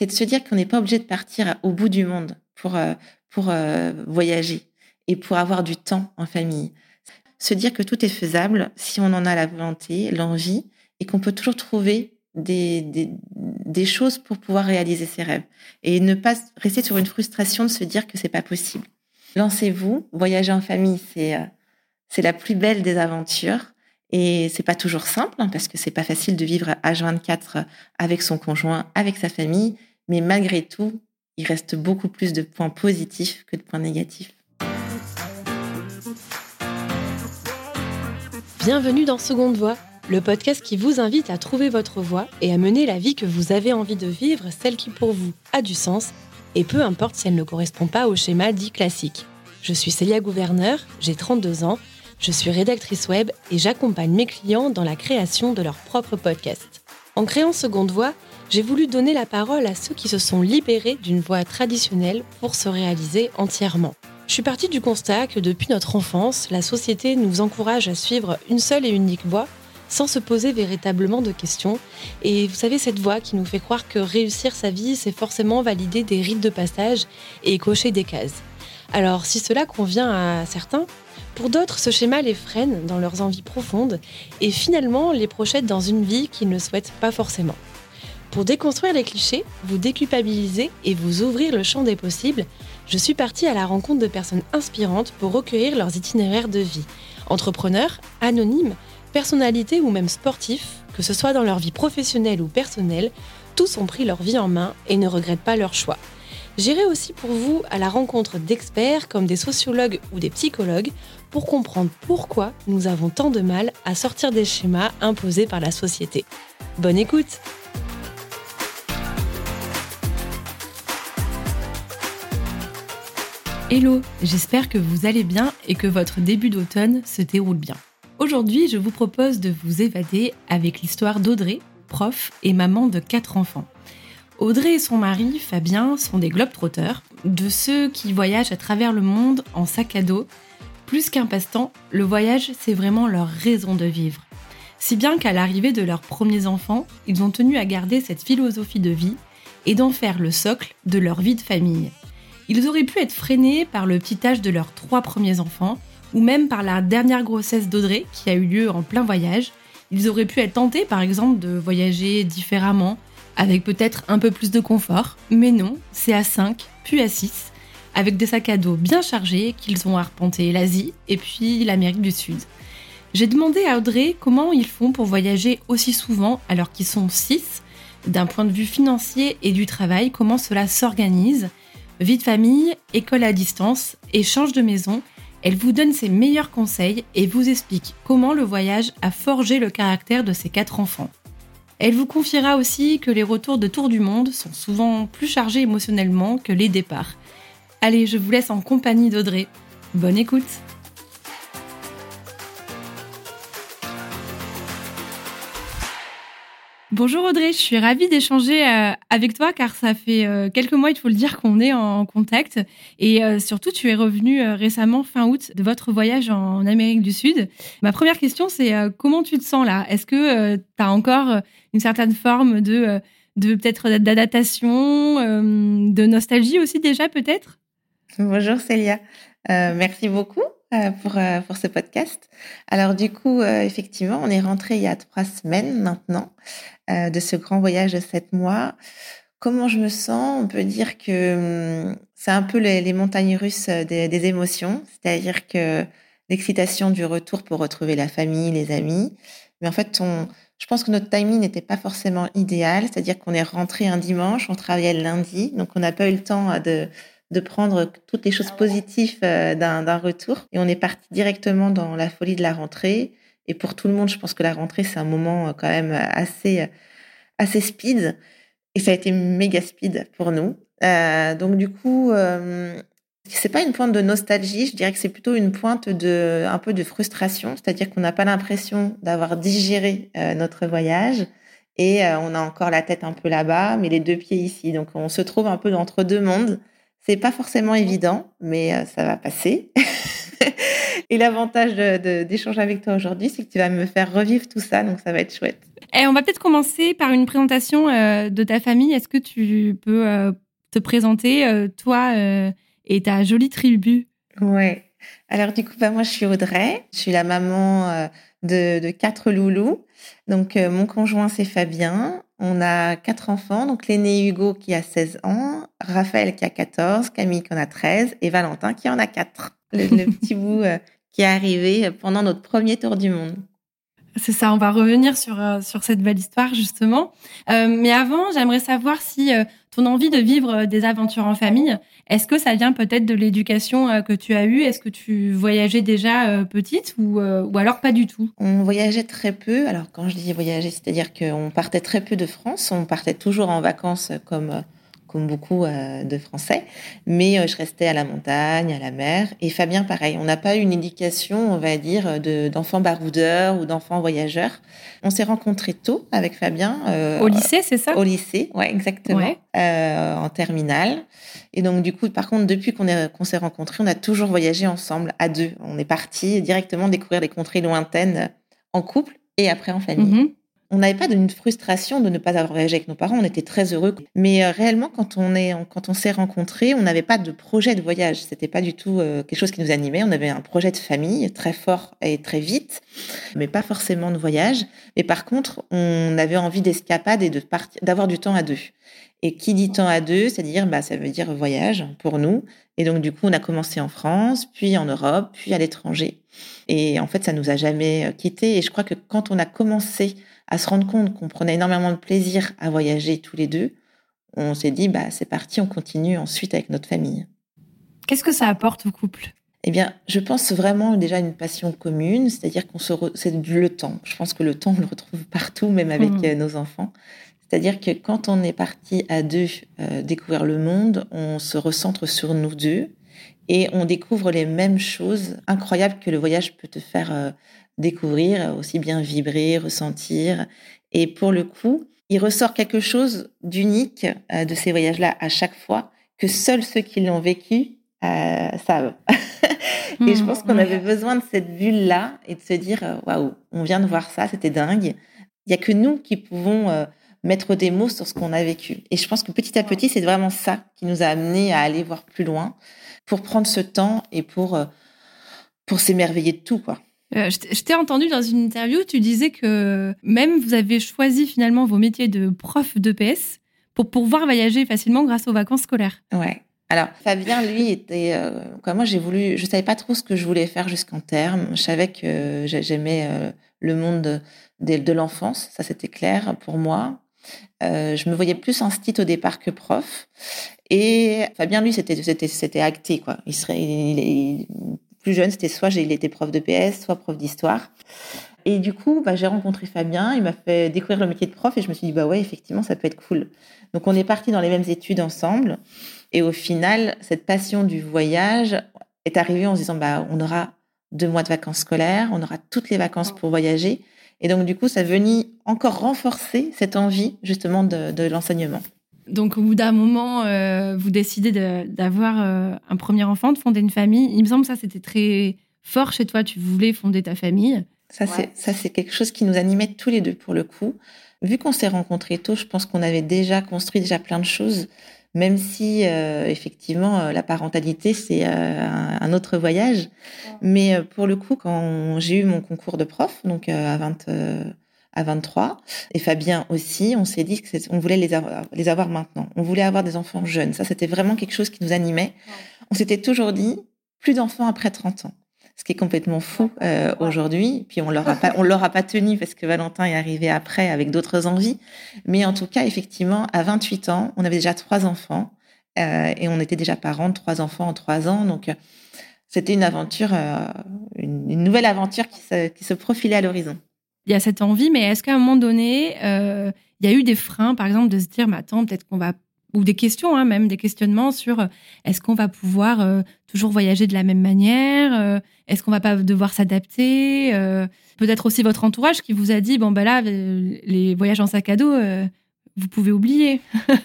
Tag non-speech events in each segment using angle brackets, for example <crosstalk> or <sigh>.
c'est de se dire qu'on n'est pas obligé de partir au bout du monde pour, euh, pour euh, voyager et pour avoir du temps en famille. Se dire que tout est faisable si on en a la volonté, l'envie, et qu'on peut toujours trouver des, des, choses pour pouvoir réaliser ses rêves. Et ne pas rester sur une frustration de se dire que c'est pas possible. Lancez-vous, voyager en famille, c'est euh, c'est la plus belle des aventures. Et c'est pas toujours simple, hein, parce que c'est pas facile de vivre à H24 avec son conjoint, avec sa famille. Mais malgré tout, il reste beaucoup plus de points positifs que de points négatifs. Bienvenue dans Seconde Voix, le podcast qui vous invite à trouver votre voie et à mener la vie que vous avez envie de vivre, celle qui pour vous a du sens, et peu importe si elle ne correspond pas au schéma dit classique. Je suis Célia Gouverneur, j'ai 32 ans, je suis rédactrice web et j'accompagne mes clients dans la création de leur propre podcast. En créant Seconde Voix, j'ai voulu donner la parole à ceux qui se sont libérés d'une voie traditionnelle pour se réaliser entièrement. Je suis partie du constat que depuis notre enfance, la société nous encourage à suivre une seule et unique voie sans se poser véritablement de questions. Et vous savez, cette voie qui nous fait croire que réussir sa vie, c'est forcément valider des rites de passage et cocher des cases. Alors, si cela convient à certains, pour d'autres, ce schéma les freine dans leurs envies profondes et finalement les projette dans une vie qu'ils ne souhaitent pas forcément. Pour déconstruire les clichés, vous déculpabiliser et vous ouvrir le champ des possibles, je suis partie à la rencontre de personnes inspirantes pour recueillir leurs itinéraires de vie. Entrepreneurs, anonymes, personnalités ou même sportifs, que ce soit dans leur vie professionnelle ou personnelle, tous ont pris leur vie en main et ne regrettent pas leur choix. J'irai aussi pour vous à la rencontre d'experts comme des sociologues ou des psychologues pour comprendre pourquoi nous avons tant de mal à sortir des schémas imposés par la société. Bonne écoute Hello, j'espère que vous allez bien et que votre début d'automne se déroule bien. Aujourd'hui, je vous propose de vous évader avec l'histoire d'Audrey, prof et maman de quatre enfants. Audrey et son mari, Fabien, sont des globetrotters, de ceux qui voyagent à travers le monde en sac à dos. Plus qu'un passe-temps, le voyage, c'est vraiment leur raison de vivre. Si bien qu'à l'arrivée de leurs premiers enfants, ils ont tenu à garder cette philosophie de vie et d'en faire le socle de leur vie de famille. Ils auraient pu être freinés par le petit âge de leurs trois premiers enfants, ou même par la dernière grossesse d'Audrey qui a eu lieu en plein voyage. Ils auraient pu être tentés par exemple de voyager différemment, avec peut-être un peu plus de confort, mais non, c'est à 5, puis à 6, avec des sacs à dos bien chargés qu'ils ont arpenté l'Asie et puis l'Amérique du Sud. J'ai demandé à Audrey comment ils font pour voyager aussi souvent alors qu'ils sont 6, d'un point de vue financier et du travail, comment cela s'organise? Vie de famille, école à distance, échange de maison, elle vous donne ses meilleurs conseils et vous explique comment le voyage a forgé le caractère de ses quatre enfants. Elle vous confiera aussi que les retours de tour du monde sont souvent plus chargés émotionnellement que les départs. Allez, je vous laisse en compagnie d'Audrey. Bonne écoute Bonjour Audrey, je suis ravie d'échanger euh, avec toi car ça fait euh, quelques mois, il faut le dire, qu'on est en contact. Et euh, surtout, tu es revenue récemment, fin août, de votre voyage en Amérique du Sud. Ma première question, c'est comment tu te sens là? Est-ce que tu as encore une certaine forme de, de peut-être d'adaptation, de nostalgie aussi déjà peut-être? Bonjour Célia, merci beaucoup. Pour, pour ce podcast. Alors du coup, effectivement, on est rentré il y a trois semaines maintenant. Euh, de ce grand voyage de sept mois. Comment je me sens? On peut dire que hum, c'est un peu les, montagnes russes des, émotions, c'est-à-dire que l'excitation du retour pour retrouver la famille, les amis. Mais en fait, on, je pense que notre timing n'était pas forcément idéal, c'est-à-dire qu'on est rentré un dimanche, on travaillait le lundi, donc on n'a pas eu le temps de, de prendre toutes les choses positives euh, d'un retour. Et on est parti directement dans la folie de la rentrée. Et pour tout le monde, je pense que la rentrée, c'est un moment euh, quand même assez, assez speed. Et ça a été méga speed pour nous. Euh, donc du coup, euh, c'est pas une pointe de nostalgie, je dirais que c'est plutôt une pointe de un peu de frustration, c'est-à-dire qu'on n'a pas l'impression d'avoir digéré euh, notre voyage et euh, on a encore la tête un peu là-bas, mais les deux pieds ici. Donc on se trouve un peu entre deux mondes. C'est pas forcément évident, mais ça va passer. <laughs> Et l'avantage d'échanger avec toi aujourd'hui, c'est que tu vas me faire revivre tout ça, donc ça va être chouette. Et on va peut-être commencer par une présentation de ta famille. Est-ce que tu peux te présenter, toi et ta jolie tribu? Ouais. Alors du coup, bah, moi je suis Audrey, je suis la maman de, quatre loulous. Donc mon conjoint c'est Fabien, on a quatre enfants, donc l'aîné Hugo qui a 16 ans, Raphaël qui a 14, Camille qui en a 13 et Valentin qui en a 4. Le, <laughs> petit bout euh, qui est arrivé pendant notre premier tour du monde. C'est ça, on va revenir sur, euh, sur cette belle histoire justement. Euh, mais avant, j'aimerais savoir si ton envie de vivre des aventures en famille, est-ce que ça vient peut-être de l'éducation que tu as eue? Est-ce que tu voyageais déjà petite ou, ou alors pas du tout? On voyageait très peu. Alors quand je dis voyager, c'est-à-dire qu'on partait très peu de France. On partait toujours en vacances comme comme beaucoup euh, de Français, mais euh, je restais à la montagne, à la mer. Et Fabien, pareil, on n'a pas eu une éducation, on va dire, d'enfants baroudeurs ou d'enfants voyageurs. On s'est rencontrés tôt avec Fabien. Euh, au lycée, c'est ça? Au lycée, ouais, exactement, en terminale. Et donc, du coup, par contre, depuis qu'on s'est rencontrés, on a toujours voyagé ensemble, à deux. On est partis directement découvrir des contrées lointaines en couple et après en famille. Mm-hmm on n'avait pas d'une frustration de ne pas avoir voyagé avec nos parents, on était très heureux. Mais euh, réellement, quand on est, quand on s'est rencontrés, on n'avait pas de projet de voyage. C'était pas du tout euh, quelque chose qui nous animait. On avait un projet de famille très fort et très vite, mais pas forcément de voyage. Mais par contre, on avait envie d'escapade et de d'avoir du temps à deux. Et qui dit temps à deux, c'est-à-dire, bah, ça veut dire voyage pour nous. Et donc, du coup, on a commencé en France, puis en Europe, puis à l'étranger. Et en fait, ça nous a jamais euh, quittés. Et je crois que quand on a commencé à se rendre compte qu'on prenait énormément de plaisir à voyager tous les deux, on s'est dit, bah, c'est parti, on continue ensuite avec notre famille. Qu'est-ce que ça apporte au couple? Eh bien, je pense vraiment déjà une passion commune, c'est-à-dire qu'on se, c'est le temps. Je pense que le temps, on le retrouve partout, même avec mmh. euh, nos enfants. C'est-à-dire que quand on est parti à deux euh, découvrir le monde, on se recentre sur nous deux et on découvre les mêmes choses incroyables que le voyage peut te faire euh, découvrir, aussi bien vibrer, ressentir. Et pour le coup, il ressort quelque chose d'unique euh, de ces voyages-là à chaque fois que seuls ceux qui l'ont vécu euh, savent. <laughs> et je pense qu'on mmh, avait besoin de cette bulle-là et de se dire euh, waouh, on vient de voir ça, c'était dingue. Il y a que nous qui pouvons mettre des mots sur ce qu'on a vécu. Et je pense que petit à petit, c'est vraiment ça qui nous a amené à aller voir plus loin, pour prendre ce temps et pour pour s'émerveiller de tout, quoi. Euh, je t'ai entendu dans une interview, tu disais que même vous avez choisi finalement vos métiers de prof d'EPS pour pouvoir voyager facilement grâce aux vacances scolaires. Ouais. Alors Fabien, lui, était. Euh, moi, j'ai voulu. Je savais pas trop ce que je voulais faire jusqu'en terme. Je savais que j'aimais euh, le monde de, l'enfance. Ça, c'était clair pour moi. Euh, je me voyais plus en au départ que prof. Et Fabien, lui, c'était c'était acté quoi. Il serait plus jeune, c'était soit il était prof de PS, soit prof d'histoire. Et du coup, bah, j'ai rencontré Fabien, il m'a fait découvrir le métier de prof et je me suis dit, bah ouais, effectivement, ça peut être cool. Donc on est parti dans les mêmes études ensemble. Et au final, cette passion du voyage est arrivée en se disant, bah, on aura deux mois de vacances scolaires, on aura toutes les vacances pour voyager. Et donc, du coup, ça venait encore renforcer cette envie, justement, de l'enseignement. Donc, au bout d'un moment, euh, vous décidez d'avoir euh, un premier enfant, de fonder une famille. Il me semble que ça, c'était très fort chez toi. Tu voulais fonder ta famille. Ça, c'est ça, c'est quelque chose qui nous animait tous les deux pour le coup. Vu qu'on s'est rencontrés tôt, je pense qu'on avait déjà construit déjà plein de choses. Même si euh, effectivement la parentalité c'est un, autre voyage, mais pour le coup quand j'ai eu mon concours de prof, donc à 20 à 23. Et Fabien aussi, on s'est dit qu'on voulait les avoir, les avoir maintenant. On voulait avoir des enfants jeunes. Ça, c'était vraiment quelque chose qui nous animait. On s'était toujours dit, plus d'enfants après 30 ans. Ce qui est complètement fou euh, aujourd'hui. Puis on l'aura pas, on l'aura pas tenu parce que Valentin est arrivé après avec d'autres envies. Mais en tout cas, effectivement, à 28 ans, on avait déjà trois enfants euh, et on était déjà parents de trois enfants en trois ans. Donc, euh, c'était une aventure, une, une, nouvelle aventure qui se, qui se profilait à l'horizon il y a cette envie, mais est-ce qu'à un moment donné, euh, il y a eu des freins, par exemple, de se dire, mais attends, peut-être qu'on va ou des questions, hein, même des questionnements sur euh, est-ce qu'on va pouvoir euh, toujours voyager de la même manière Est-ce qu'on va pas devoir s'adapter Peut-être aussi votre entourage qui vous a dit bon ben là les voyages en sac à dos, vous pouvez oublier.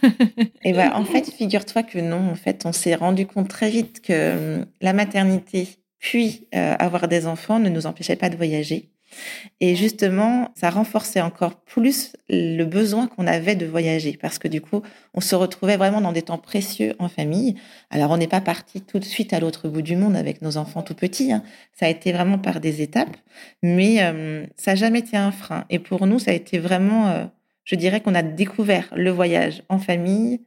<laughs> Et ben en fait, figure-toi que non. En fait, on s'est rendu compte très vite que la maternité puis avoir des enfants ne nous empêchait pas de voyager. Et justement, ça renforçait encore plus le besoin qu'on avait de voyager parce que du coup, on se retrouvait vraiment dans des temps précieux en famille. Alors, on n'est pas parti tout de suite à l'autre bout du monde avec nos enfants tout petits. Hein. Ça a été vraiment par des étapes, mais euh, ça n'a jamais été un frein. Et pour nous, ça a été vraiment, euh, je dirais qu'on a découvert le voyage en famille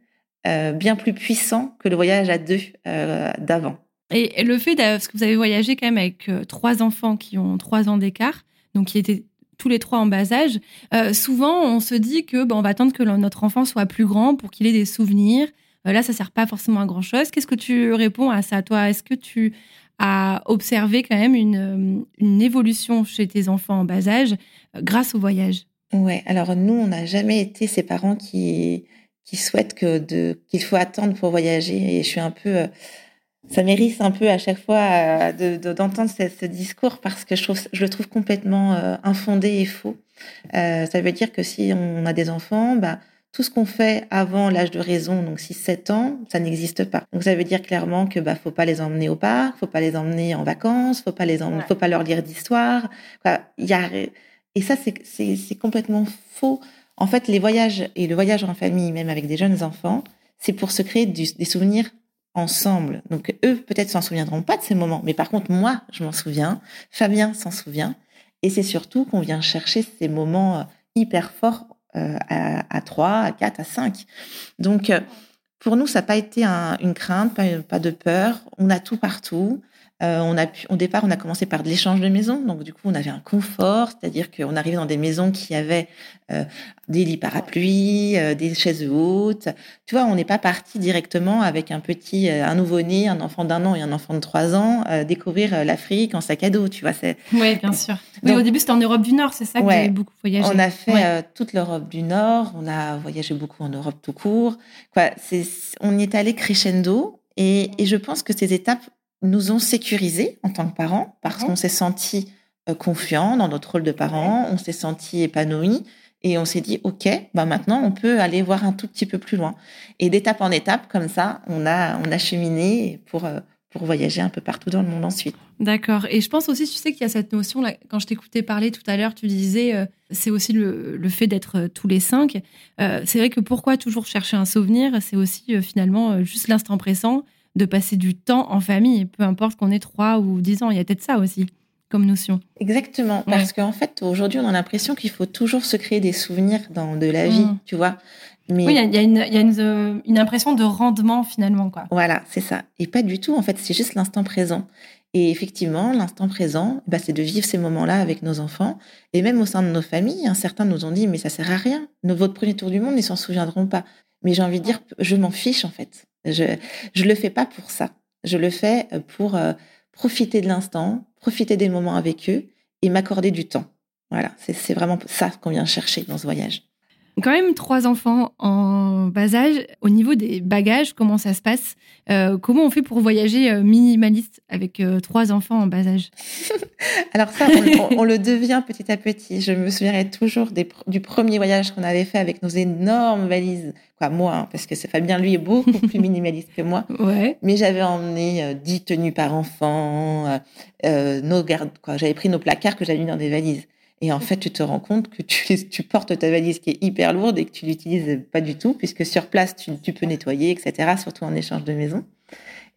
euh, bien plus puissant que le voyage à deux d'avant. Et le fait, parce que vous avez voyagé quand même avec trois enfants qui ont trois ans d'écart, donc qui étaient tous les trois en bas âge, euh, souvent on se dit que bon, on va attendre que notre enfant soit plus grand pour qu'il ait des souvenirs. Euh, là, ça sert pas forcément à grand chose. Qu'est-ce que tu réponds à ça, toi? Est-ce que tu as observé quand même une, euh, évolution chez tes enfants en bas âge grâce au voyage? Ouais. Alors nous, on n'a jamais été ces parents qui souhaitent que qu'il faut attendre pour voyager. Et je suis un peu ça mérite un peu à chaque fois euh, d'entendre ce, discours parce que je, trouve, je le trouve complètement euh, infondé et faux. Euh, ça veut dire que si on a des enfants, bah, tout ce qu'on fait avant l'âge de raison, donc 6-7 ans, ça n'existe pas. Donc ça veut dire clairement que bah faut pas les emmener au parc, faut pas les emmener en vacances, faut pas les emmener, faut pas leur lire d'histoire. Il y a et ça c'est complètement faux. En fait, les voyages et le voyage en famille, même avec des jeunes enfants, c'est pour se créer des souvenirs ensemble. Donc eux peut-être s'en souviendront pas de ces moments, mais par contre moi je m'en souviens, Fabien s'en souvient, et c'est surtout qu'on vient chercher ces moments euh, hyper forts euh, à, à 3, à 4, à 5. Donc euh, pour nous ça n'a pas été une crainte, pas, de peur, on a tout partout. Euh, on a pu, au départ, on a commencé par de l'échange de maisons. Donc, du coup, on avait un confort, c'est-à-dire qu'on arrivait dans des maisons qui avaient euh, des lits parapluies, euh, des chaises hautes. Tu vois, on n'est pas parti directement avec un petit, un nouveau-né, un enfant d'un an et un enfant de trois ans découvrir l'Afrique en sac à dos. Tu vois, c'est. Oui, bien sûr. Oui, au début, c'était en Europe du Nord, c'est ça que vous avez beaucoup voyagé. On a fait toute l'Europe du Nord. On a voyagé beaucoup en Europe tout court. Quoi, c'est, on y est allé crescendo. Et, et je pense que ces étapes nous ont sécurisés en tant que parents parce qu'on s'est senti euh, confiant dans notre rôle de parents, on s'est senti épanoui et on s'est dit ok, bah maintenant on peut aller voir un tout petit peu plus loin. Et d'étape en étape comme ça, on a on a cheminé pour euh, pour voyager un peu partout dans le monde ensuite. D'accord. Et je pense aussi, tu sais qu'il y a cette notion, là, quand je t'écoutais parler tout à l'heure, tu disais, euh, c'est aussi le, le fait d'être tous les cinq. c'est vrai que pourquoi toujours chercher un souvenir? C'est aussi finalement juste l'instant présent de passer du temps en famille, peu importe qu'on ait 3 ou 10 ans. Il y a peut-être ça aussi comme notion. Exactement, parce qu'en fait, aujourd'hui, on a l'impression qu'il faut toujours se créer des souvenirs dans de la vie, mm. tu vois. Mais... Oui, il y a, une, y a une, euh, une, impression de rendement finalement, quoi. Voilà, c'est ça. Et pas du tout, en fait, c'est juste l'instant présent. Et effectivement, l'instant présent, bah, c'est de vivre ces moments-là avec nos enfants. Et même au sein de nos familles, hein, certains nous ont dit, mais ça sert à rien. Votre premier tour du monde, ils s'en souviendront pas. Mais j'ai envie de dire, je m'en fiche, en fait. Je je le fais pas pour ça. Je le fais euh, pour euh, profiter de l'instant, profiter des moments avec eux et m'accorder du temps. Voilà, c'est vraiment ça qu'on vient chercher dans ce voyage quand même trois enfants en bas âge. Au niveau des bagages, comment ça se passe euh, Comment on fait pour voyager euh, minimaliste avec euh, trois enfants en bas âge? <laughs> Alors ça, on, le devient petit à petit. Je me souviendrai toujours du premier voyage qu'on avait fait avec nos énormes valises. Quoi, moi, hein, parce que Fabien, lui, est beaucoup plus minimaliste que moi. <laughs> Ouais. Mais j'avais emmené dix tenues par enfant, nos gardes, quoi. J'avais pris nos placards que j'avais mis dans des valises. Et en fait, tu te rends compte que <laughs> tu, portes ta valise qui est hyper lourde et que tu l'utilises pas du tout, puisque sur place, tu, peux nettoyer, etc., surtout en échange de maison.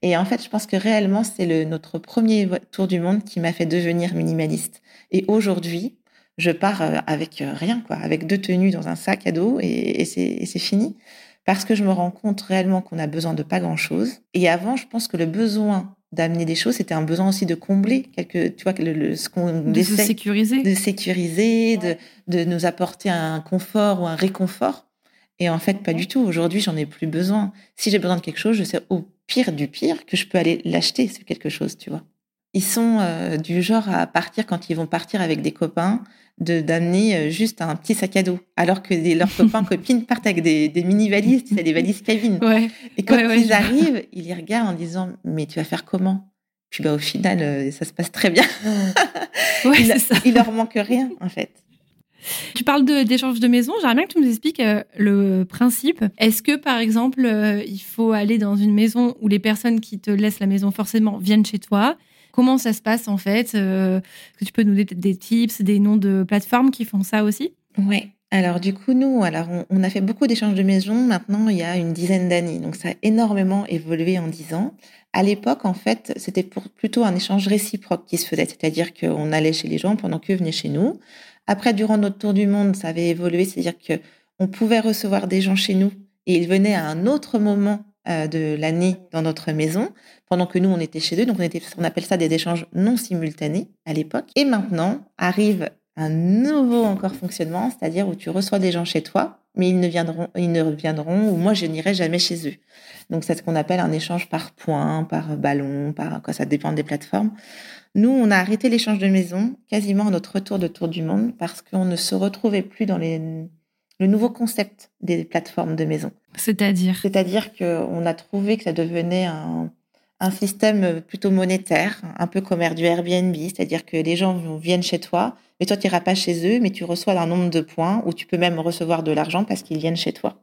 Et en fait, je pense que réellement, c'est le, notre premier tour du monde qui m'a fait devenir minimaliste. Et aujourd'hui, je pars euh, avec euh, rien, quoi, avec deux tenues dans un sac à dos et, et c'est fini. Parce que je me rends compte réellement qu'on a besoin de pas grand chose. Et avant, je pense que le besoin d'amener des choses, c'était un besoin aussi de combler quelque, tu vois, le, ce qu'on de sécuriser, de sécuriser, de, de nous apporter un confort ou un réconfort. Et en fait, pas du tout. Aujourd'hui, j'en ai plus besoin. Si j'ai besoin de quelque chose, je sais au pire du pire que je peux aller l'acheter, c'est quelque chose, tu vois. Ils sont euh, du genre à partir quand ils vont partir avec des copains, de d'amener euh, juste un petit sac à dos, alors que leurs <laughs> copains copines partent avec des, des mini valises, tu sais, des valises. Ouais. Et quand ils arrivent, ils les regardent en disant mais tu vas faire comment? Puis bah au final, euh, ça se passe très bien. <laughs> il, ça. il leur manque rien en fait. Tu parles d'échange de, de maison. J'aimerais bien que tu nous expliques euh, le principe. Est-ce que, par exemple, euh, il faut aller dans une maison où les personnes qui te laissent la maison forcément viennent chez toi? Comment ça se passe en fait Est-ce que tu peux nous donner des tips, des noms de plateformes qui font ça aussi? Oui. Alors du coup, nous, alors on, a fait beaucoup d'échanges de maisons maintenant il y a une dizaine d'années. Donc ça a énormément évolué en dix ans. À l'époque, en fait, c'était plutôt un échange réciproque qui se faisait, c'est-à-dire qu'on allait chez les gens pendant qu'eux venaient chez nous. Après, durant notre tour du monde, ça avait évolué, c'est-à-dire que on pouvait recevoir des gens chez nous et ils venaient à un autre moment euh, de l'année dans notre maison, pendant que nous, on était chez eux. Donc, on, était, on appelle ça des échanges non simultanés à l'époque. Et maintenant, arrive un nouveau encore fonctionnement, c'est-à-dire où tu reçois des gens chez toi, mais ils ne viendront, ils ne reviendront, ou moi, je n'irai jamais chez eux. Donc, c'est ce qu'on appelle un échange par points, par ballon, par quoi, ça dépend des plateformes. Nous, on a arrêté l'échange de maison quasiment à notre retour de tour du monde parce qu'on ne se retrouvait plus dans les, le nouveau concept des plateformes de maison. C'est-à-dire C'est-à-dire qu'on a trouvé que ça devenait un, un système plutôt monétaire, un peu comme du Airbnb, c'est-à-dire que les gens viennent chez toi, mais toi, tu n'iras pas chez eux, mais tu reçois un nombre de points où tu peux même recevoir de l'argent parce qu'ils viennent chez toi.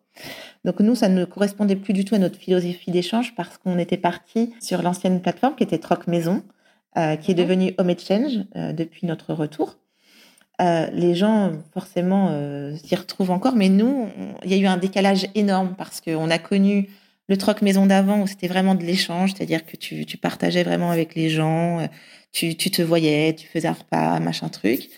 Donc nous, ça ne correspondait plus du tout à notre philosophie d'échange parce qu'on était parti sur l'ancienne plateforme qui était Troc Maison, euh, qui est mhm. devenue Home Exchange euh, depuis notre retour. Euh, les gens forcément s'y retrouvent encore, mais nous, il y a eu un décalage énorme parce qu'on a connu le troc maison d'avant où c'était vraiment de l'échange, c'est-à-dire que tu, partageais vraiment avec les gens, tu, tu, te voyais, tu faisais un repas, machin truc.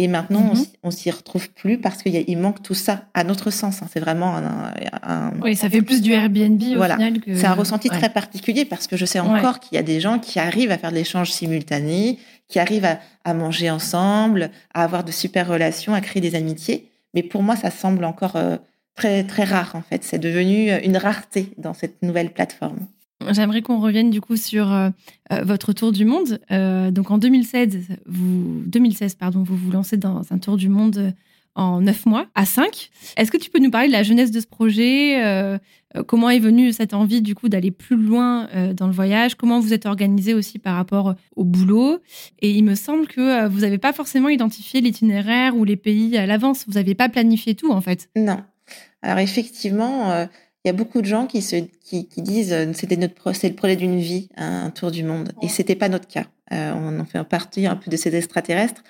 Et maintenant, mm-hmm. on s'y retrouve plus parce qu'il manque tout ça à notre sens. Hein. C'est vraiment un, Oui, ça fait plus du Airbnb au voilà. final. C'est un ressenti très particulier parce que je sais encore qu'il y a des gens qui arrivent à faire de l'échange simultané, qui arrivent à, à, manger ensemble, à avoir de super relations, à créer des amitiés. Mais pour moi, ça semble encore euh, très très rare en fait. C'est devenu une rareté dans cette nouvelle plateforme. J'aimerais qu'on revienne du coup sur euh, euh, votre tour du monde. Euh, donc en 2016, vous, 2016 pardon, vous vous lancez dans un tour du monde en neuf mois à 5. Est-ce que tu peux nous parler de la jeunesse de ce projet Comment est venue cette envie du coup d'aller plus loin dans le voyage? Comment vous êtes organisé aussi par rapport au boulot? Et il me semble que vous n'avez pas forcément identifié l'itinéraire ou les pays à l'avance. Vous n'avez pas planifié tout en fait. Non. Alors effectivement il y a beaucoup de gens qui se qui, qui disent euh, c'était notre c'est le projet d'une vie un tour du monde. Et c'était pas notre cas. Euh, on en fait partie un peu de ces extraterrestres.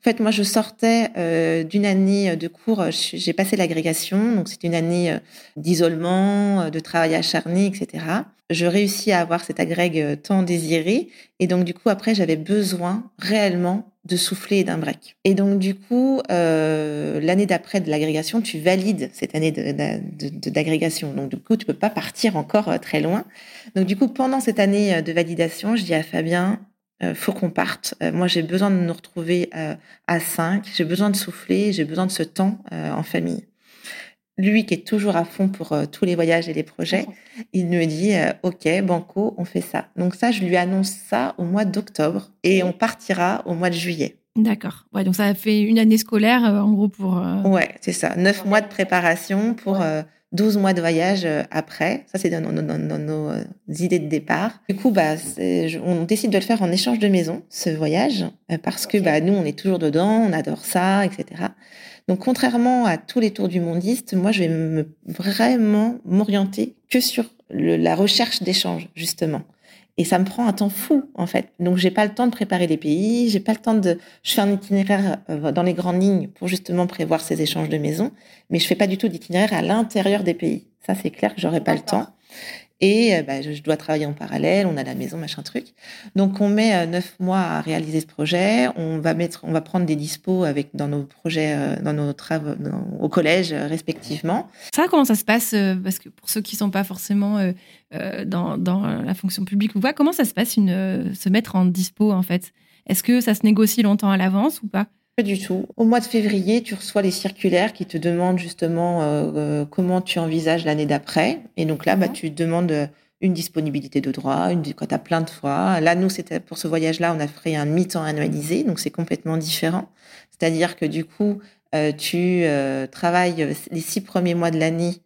En fait moi je sortais euh, d'une année de cours j'ai passé l'agrégation. Donc c'est une année d'isolement de travail acharné etc je réussis à avoir cette agrègue tant désirée et donc du coup après j'avais besoin réellement de souffler d'un break. Et donc du coup, euh, l'année d'après de l'agrégation, tu valides cette année d'agrégation. donc du coup, tu peux pas partir encore euh, très loin. Donc du coup, pendant cette année euh, de validation, je dis à Fabien, euh, faut qu'on parte. moi, j'ai besoin de nous retrouver à 5. J'ai besoin de souffler. J'ai besoin de ce temps en famille lui qui est toujours à fond pour euh, tous les voyages et les projets, il me dit euh, OK, banco, on fait ça. Donc ça, je lui annonce ça au mois d'octobre et on partira au mois de juillet. D'accord. Ouais, donc ça a fait une année scolaire euh, en gros pour. Ouais, c'est ça. Neuf mois de préparation pour 12 mois de voyage après. Ça, c'est dans, nos idées de départ. Du coup, bah, on décide de le faire en échange de maison, ce voyage, parce que bah, nous, on est toujours dedans, on adore ça, etc. Donc, contrairement à tous les tours du mondiste, moi, je vais me, vraiment m'orienter que sur la recherche d'échanges, justement. Et ça me prend un temps fou, en fait. Donc, j'ai pas le temps de préparer les pays, j'ai pas le temps de, je fais un itinéraire euh, dans les grandes lignes pour justement prévoir ces échanges de maisons, mais je fais pas du tout d'itinéraire à l'intérieur des pays. Ça, c'est clair que j'aurais pas le temps. Et euh, bah, je dois travailler en parallèle, on a la maison, machin truc. Donc on met euh, neuf mois à réaliser ce projet. On va mettre, on va prendre des dispos avec dans nos projets, euh, dans nos travaux au collège respectivement. Ça, comment ça se passe Parce que pour ceux qui sont pas forcément dans, la fonction publique ou comment ça se passe une se mettre en dispo en fait? Est-ce que ça se négocie longtemps à l'avance ou pas? Pas du tout. Au mois de février, tu reçois les circulaires qui te demandent justement euh, euh, comment tu envisages l'année d'après. Et donc là, bah, tu demandes euh, une disponibilité de droit, une, quand tu as plein de fois. Là, nous, c'était pour ce voyage-là, on a fait un mi-temps annualisé, donc c'est complètement différent. C'est-à-dire que du coup, tu travailles les six premiers mois de l'année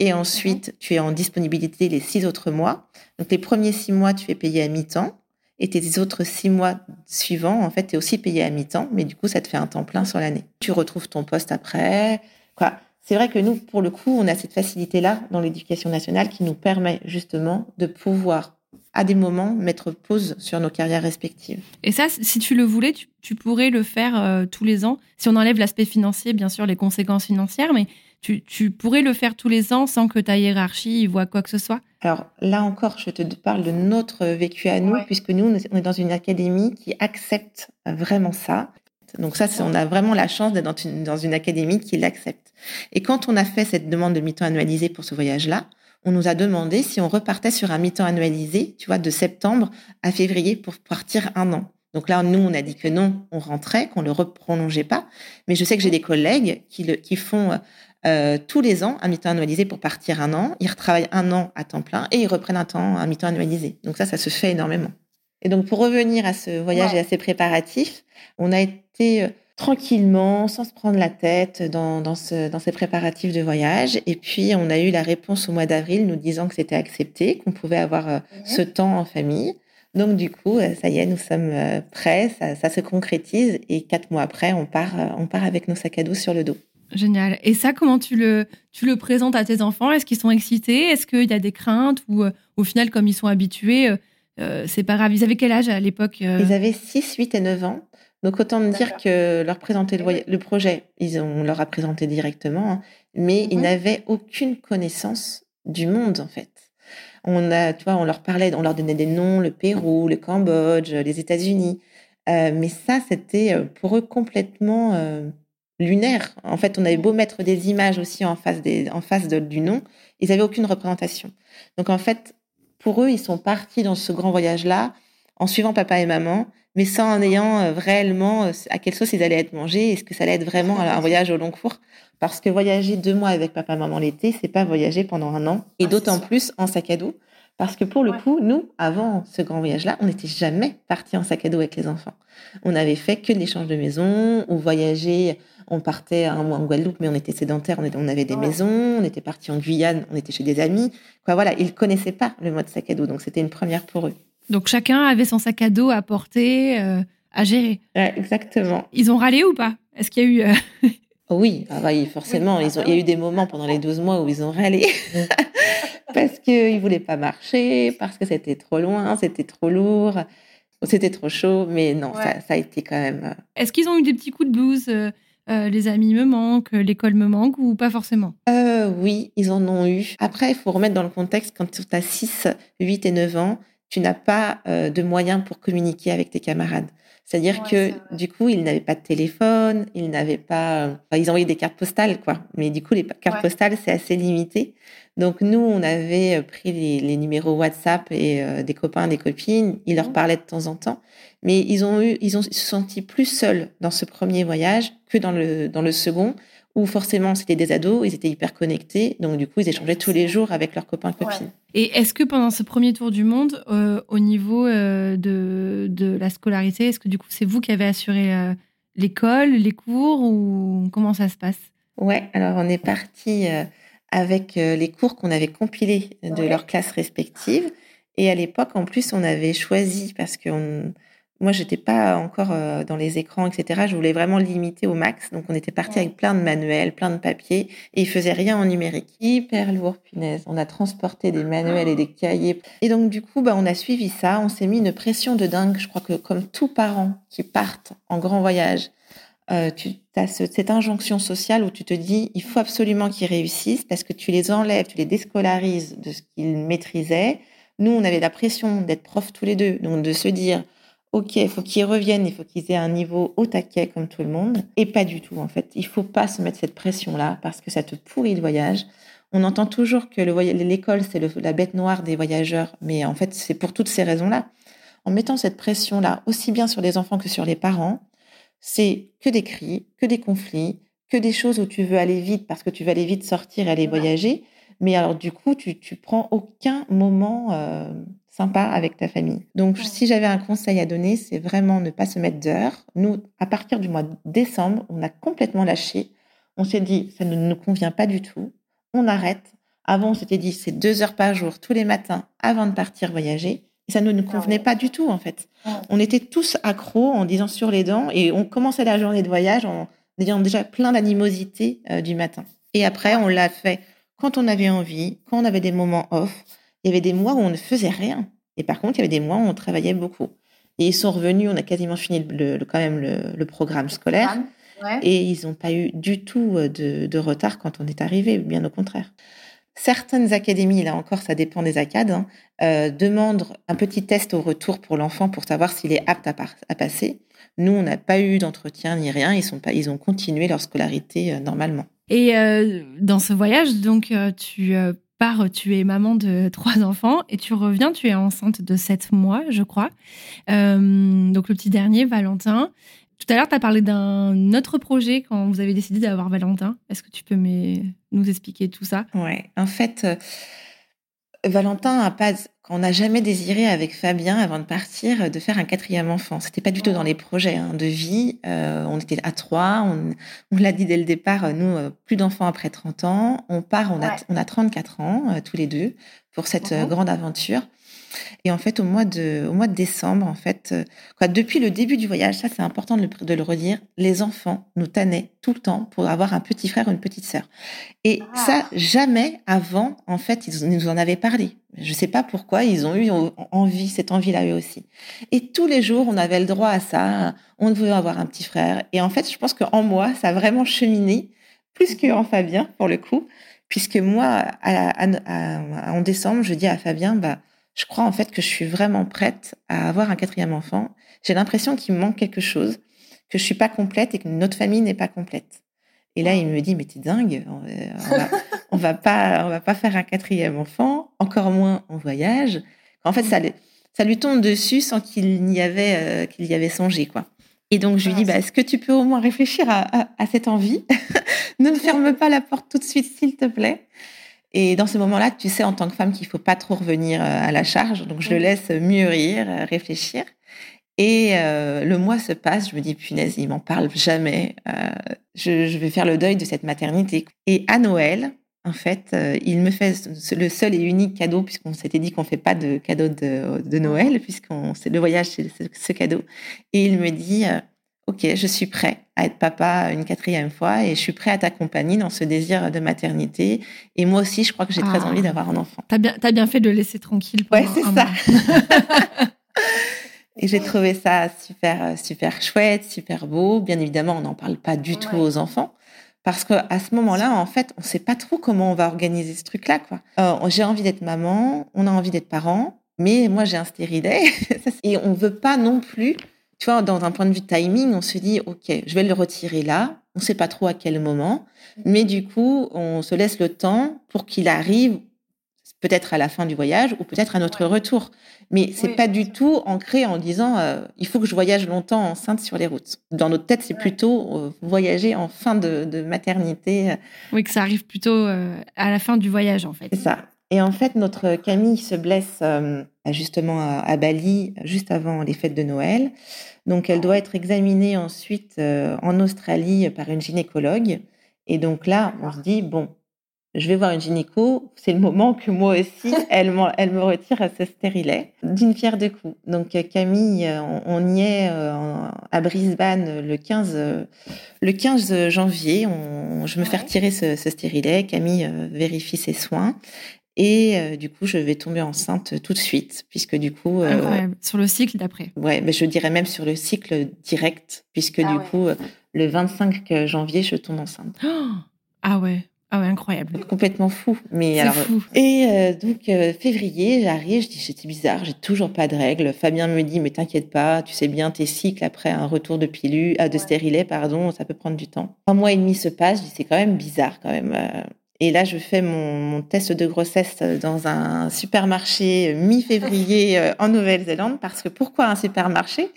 et ensuite, tu es en disponibilité les six autres mois. Donc les premiers six mois, tu es payé à mi-temps. Et tes autres six mois suivants, en fait, tu es aussi payé à mi-temps, mais du coup, ça te fait un temps plein sur l'année. Tu retrouves ton poste après. Quoi. C'est vrai que nous, pour le coup, on a cette facilité-là dans l'éducation nationale qui nous permet justement de pouvoir à des moments mettre pause sur nos carrières respectives. Et ça, si tu le voulais, tu, pourrais le faire euh, tous les ans. Si on enlève l'aspect financier, bien sûr, les conséquences financières, mais tu, pourrais le faire tous les ans sans que ta hiérarchie voit quoi que ce soit? Alors là encore, je te parle de notre vécu à nous, puisque nous, on est dans une académie qui accepte vraiment ça. Donc ça, on a vraiment la chance d'être dans une, dans une académie qui l'accepte. Et quand on a fait cette demande de mi-temps annualisé pour ce voyage-là, on nous a demandé si on repartait sur un mi-temps annualisé, tu vois, de septembre à février pour partir un an. Donc là, nous, on a dit que non, on rentrait, qu'on le reprolongeait pas. Mais je sais que j'ai des collègues qui, le, qui font euh, tous les ans un mi-temps annualisé pour partir un an. Ils retravaillent un an à temps plein et ils reprennent un temps, un mi-temps annualisé. Donc ça, ça se fait énormément. Et donc pour revenir à ce voyage et à ces préparatifs, on a été euh, tranquillement, sans se prendre la tête dans, dans, ce, dans ces préparatifs de voyage. Et puis, on a eu la réponse au mois d'avril nous disant que c'était accepté, qu'on pouvait avoir euh, ce temps en famille. Donc, du coup, ça y est, nous sommes prêts, ça, ça se concrétise. Et quatre mois après, on part, on part avec nos sacs à dos sur le dos. Génial. Et ça, comment tu le, tu le présentes à tes enfants? Est-ce qu'ils sont excités? Est-ce qu'il y a des craintes? Ou au final, comme ils sont habitués, c'est pas grave. Ils avaient quel âge à l'époque Ils avaient 6, 8 et 9 ans. Donc autant me dire que leur présenter le, projet, ils ont, on leur a présenté directement, hein, mais ils n'avaient aucune connaissance du monde en fait. On a, tu vois, on leur parlait, on leur donnait des noms, le Pérou, le Cambodge, les États-Unis, euh, mais ça c'était euh, pour eux complètement euh, lunaire. En fait, on avait beau mettre des images aussi en face des, en face du nom, ils avaient aucune représentation. Donc en fait, pour eux, ils sont partis dans ce grand voyage là en suivant papa et maman mais sans en ayant euh, réellement euh, à quelle sauce ils allaient être mangés, est-ce que ça allait être vraiment un voyage au long cours Parce que voyager deux mois avec papa maman l'été, c'est pas voyager pendant un an, et ah, d'autant plus en sac à dos. Parce que pour le coup, nous, avant ce grand voyage-là, on n'était jamais parti en sac à dos avec les enfants. On avait fait que de l'échange de maisons, ou voyager, on partait un mois en Guadeloupe, mais on était sédentaires, on, avait des maisons, on était parti en Guyane, on était chez des amis. Quoi, voilà, ils connaissaient pas le mode sac à dos, donc c'était une première pour eux. Donc chacun avait son sac à dos à porter, euh, à gérer. exactement. Ils ont râlé ou pas? Est-ce qu'il y a eu... Euh, <laughs> oui, ah bah forcément. Ils ont, il y a eu des moments pendant les 12 mois où ils ont râlé. <laughs> parce qu'ils ne voulaient pas marcher, parce que c'était trop loin, c'était trop lourd, c'était trop chaud. Mais non, ça, ça, a été quand même... Euh, Est-ce qu'ils ont eu des petits coups de blues les amis me manquent, l'école me manque ou pas forcément? Oui, ils en ont eu. Après, il faut remettre dans le contexte quand tu as 6, 8 et 9 ans, tu n'as pas euh, de moyens pour communiquer avec tes camarades. C'est-à-dire que du coup, ils n'avaient pas de téléphone, ils n'avaient pas, euh, ils envoyaient des cartes postales, quoi. Mais du coup, les cartes postales, c'est assez limité. Donc nous, on avait euh, pris les, numéros WhatsApp et des copains, des copines. Ils leur mmh. parlaient de temps en temps, mais ils ont eu, ils ont se senti plus seuls dans ce premier voyage que dans le dans le second, où forcément c'était des ados, ils étaient hyper connectés, donc du coup ils échangeaient tous les jours avec leurs copains copines. Et est-ce que pendant ce premier tour du monde, euh, au niveau euh, de, de, la scolarité, est-ce que du coup c'est vous qui avez assuré euh, l'école, les cours ou comment ça se passe? Ouais, alors on est parti avec les cours qu'on avait compilés de leurs classes respectives. Et à l'époque, en plus, on avait choisi parce qu'on moi, j'étais pas encore euh, dans les écrans, etc. Je voulais vraiment limiter au max. Donc, on était parti avec plein de manuels, plein de papiers, et ils faisaient rien en numérique. Hyper lourd, punaise. On a transporté des manuels et des cahiers. Et donc, du coup, bah, on a suivi ça. On s'est mis une pression de dingue. Je crois que comme tous parents qui partent en grand voyage, euh, tu as cette injonction sociale où tu te dis, il faut absolument qu'ils réussissent parce que tu les enlèves, tu les déscolarises de ce qu'ils maîtrisaient. Nous, on avait la pression d'être profs tous les deux, donc de se dire, ok, il faut qu'ils reviennent, il faut qu'ils aient un niveau au taquet comme tout le monde. Et pas du tout, en fait. Il faut pas se mettre cette pression-là parce que ça te pourrit le voyage. On entend toujours que l'école, c'est la bête noire des voyageurs, mais en fait, c'est pour toutes ces raisons-là. En mettant cette pression-là, aussi bien sur les enfants que sur les parents, c'est que des cris, que des conflits, que des choses où tu veux aller vite parce que tu veux aller vite sortir et aller voyager. Mais alors, du coup, tu, tu prends aucun moment euh, sympa avec ta famille. Donc, si j'avais un conseil à donner, c'est vraiment ne pas se mettre d'heures. Nous, à partir du mois de décembre, on a complètement lâché. On s'est dit, ça ne nous convient pas du tout. On arrête. Avant, on s'était dit, c'est deux heures par jour, tous les matins, avant de partir voyager. Et ça ne nous ah convenait pas du tout, en fait. On était tous accros en disant sur les dents et on commençait la journée de voyage en ayant déjà plein d'animosité euh, du matin. Et après, on l'a fait quand on avait envie, quand on avait des moments off. Il y avait des mois où on ne faisait rien. Et par contre, il y avait des mois où on travaillait beaucoup. Et ils sont revenus, on a quasiment fini le, quand même le, programme scolaire. Et ils n'ont pas eu du tout euh, de, retard quand on est arrivé, bien au contraire. Certaines académies, là encore, ça dépend des ACAD, hein, euh, demandent un petit test au retour pour l'enfant pour savoir s'il est apte à, passer. Nous, on n'a pas eu d'entretien ni rien. Ils, sont pas, ils ont continué leur scolarité euh, normalement. Et dans ce voyage, donc, tu pars, tu es maman de <laughs> trois enfants et tu reviens, tu es enceinte de sept mois, je crois. donc, le petit dernier, Valentin. Tout à l'heure, tu as parlé d'un autre projet quand vous avez décidé d'avoir Valentin. Est-ce que tu peux nous expliquer tout ça? Ouais, en fait, euh, Valentin a pas, on n'a jamais désiré avec Fabien avant de partir de faire un quatrième enfant. C'était pas du tout dans les projets hein, de vie. Euh, on était à trois. On, l'a dit dès le départ. Nous, euh, plus d'enfants après 30 ans. On part. On a, on a 34 ans tous les deux pour cette grande aventure. Et en fait, au mois de, au mois de décembre, en fait, euh, quoi, depuis le début du voyage, ça c'est important de le, de le, redire, les enfants nous tannaient tout le temps pour avoir un petit frère ou une petite sœur. Et ah. ça, jamais avant, en fait, ils nous en avaient parlé. Je ne sais pas pourquoi, ils ont eu envie, cette envie-là eux aussi. Et tous les jours, on avait le droit à ça. On veut avoir un petit frère. Et en fait, je pense qu'en moi, ça a vraiment cheminé, plus qu'en Fabien, pour le coup, puisque moi, en décembre, je dis à Fabien, bah, je crois en fait que je suis vraiment prête à avoir un quatrième enfant. J'ai l'impression qu'il me manque quelque chose, que je suis pas complète et que notre famille n'est pas complète. Et là, il me dit, mais t'es dingue, on va, <laughs> on va pas, on va pas faire un quatrième enfant, encore moins en voyage. En fait, ça, ça lui tombe dessus sans qu'il n'y avait, euh, qu'il y avait songé, quoi. Et donc, je lui dis, bah, est-ce que tu peux au moins réfléchir à, à cette envie? <laughs> Ne me ferme pas la porte tout de suite, s'il te plaît. Et dans ce moment-là, tu sais en tant que femme qu'il faut pas trop revenir euh, à la charge. Donc je le laisse mûrir, euh, réfléchir. Et euh, le mois se passe, je me dis punaise, il m'en parle jamais. je, je, vais faire le deuil de cette maternité. Et à Noël, en fait, il me fait le seul et unique cadeau puisqu'on s'était dit qu'on fait pas de cadeau de, de Noël puisqu'on le voyage c'est ce cadeau. Et il me dit ok, je suis prêt à être papa une quatrième fois et je suis prêt à t'accompagner dans ce désir de maternité. Et moi aussi, je crois que j'ai très ah. envie d'avoir un enfant. T'as bien, as bien fait de le laisser tranquille. Ouais, c'est ça. <laughs> et j'ai trouvé ça super, super chouette, super beau. Bien évidemment, on n'en parle pas du tout aux enfants. Parce que à ce moment-là, en fait, on ne sait pas trop comment on va organiser ce truc-là. Quoi. Euh, j'ai envie d'être maman, on a envie d'être parent, mais moi j'ai un stérilet <laughs> et on veut pas non plus tu vois, dans un point de vue timing, on se dit, OK, je vais le retirer là. On ne sait pas trop à quel moment. Mais du coup, on se laisse le temps pour qu'il arrive peut-être à la fin du voyage ou peut-être à notre retour. Mais c'est pas du tout ancré en disant euh, il faut que je voyage longtemps enceinte sur les routes. Dans notre tête, c'est plutôt euh, voyager en fin de, maternité. Oui, que ça arrive plutôt euh, à la fin du voyage en fait. C'est ça. Et en fait, notre Camille se blesse justement à, Bali juste avant les fêtes de Noël. Donc, elle doit être examinée ensuite euh, en Australie par une gynécologue. Et donc là, on se dit, bon, je vais voir une gynéco, c'est le moment que moi aussi, <laughs> elle, elle me retire à ce stérilet d'une pierre deux coups. Donc Camille, on, y est euh, à Brisbane le 15, le 15 janvier. On, je me fais retirer ce, ce stérilet. Camille euh, vérifie ses soins. Et euh, du coup, je vais tomber enceinte tout de suite, puisque du coup... Euh, sur le cycle d'après. Ouais, mais je dirais même sur le cycle direct, puisque ah du coup, euh, le 25 janvier, je tombe enceinte. <gasps> ah ouais ah ouais, incroyable. Complètement fou. Mais alors, fou. Et donc, février, j'arrive, je dis, c'est bizarre, j'ai toujours pas de règles. Fabien me dit, mais t'inquiète pas, tu sais bien, tes cycles après un retour de pilule, ah, de stérilet, pardon, ça peut prendre du temps. Un mois et demi se passe, je dis, c'est quand même bizarre quand même. Et là, je fais mon, test de grossesse dans un supermarché mi-février <laughs> euh, en Nouvelle-Zélande. Parce que pourquoi un supermarché?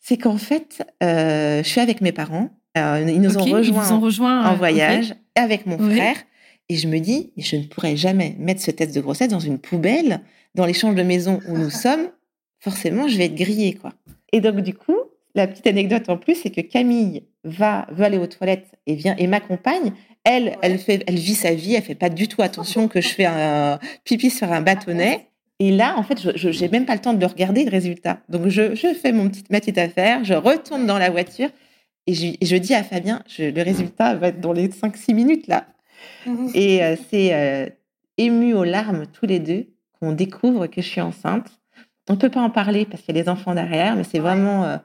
C'est qu'en fait, euh, je suis avec mes parents. Euh, ils nous ont, rejoints en voyage avec mon frère. Et je me dis, je ne pourrais jamais mettre ce test de grossesse dans une poubelle, dans l'échange de maison où nous <laughs> sommes. Forcément, je vais être grillée, quoi. Et donc, du coup, la petite anecdote en plus, c'est que Camille va, veut aller aux toilettes et vient et m'accompagne. Elle, elle, fait, elle vit sa vie, elle fait pas du tout attention que je fais un pipi sur un bâtonnet. Et là, en fait, je n'ai même pas le temps de le regarder, le résultat. Donc, je, je fais mon petit, ma petite affaire, je retourne dans la voiture et je, je dis à Fabien, le résultat va être dans les 5-6 minutes là. <laughs> Et euh, c'est euh, ému aux larmes tous les deux qu'on découvre que je suis enceinte. on ne peut pas en parler parce qu'il y a des enfants derrière, mais c'est vraiment euh,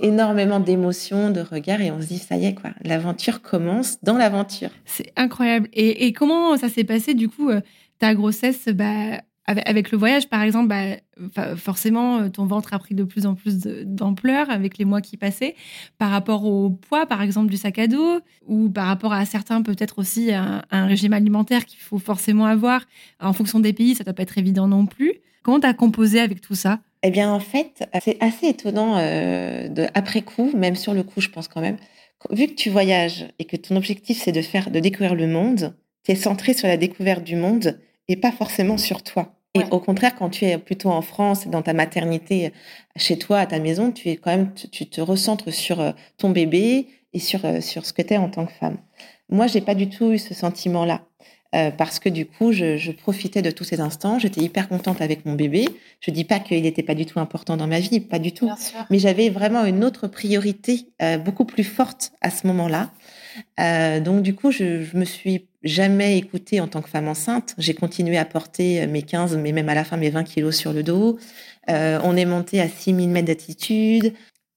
énormément d'émotions, de regards, et on se dit, ça y est, quoi, l'aventure commence dans l'aventure. C'est incroyable. Et, comment ça s'est passé, du coup, euh, ta grossesse bah, avec, le voyage, par exemple, bah, forcément, euh, ton ventre a pris de plus en plus d'ampleur avec les mois qui passaient. Par rapport au poids, par exemple, du sac à dos, ou par rapport à certains, peut-être aussi un, un régime alimentaire qu'il faut forcément avoir. En fonction des pays, ça ne doit pas être évident non plus. Comment tu as composé avec tout ça? Eh bien, en fait, c'est assez étonnant euh, de, après coup, même sur le coup, je pense quand même. Vu que tu voyages et que ton objectif, c'est de faire, de découvrir le monde, tu es centré sur la découverte du monde et pas forcément sur toi. Et au contraire, quand tu es plutôt en France, dans ta maternité, chez toi, à ta maison, tu es quand même, tu, te recentres sur euh, ton bébé et sur, euh, sur ce que tu es en tant que femme. Moi, j'ai pas du tout eu ce sentiment-là. Euh, parce que du coup, je, je, profitais de tous ces instants. J'étais hyper contente avec mon bébé. Je dis pas qu'il n'était pas du tout important dans ma vie, pas du tout. Mais j'avais vraiment une autre priorité euh, beaucoup plus forte à ce moment-là. Euh, donc du coup, je, je me suis jamais écoutée en tant que femme enceinte. J'ai continué à porter mes 15, mais même à la fin mes 20 kilos sur le dos. Euh, on est monté à 6000 mètres d'altitude.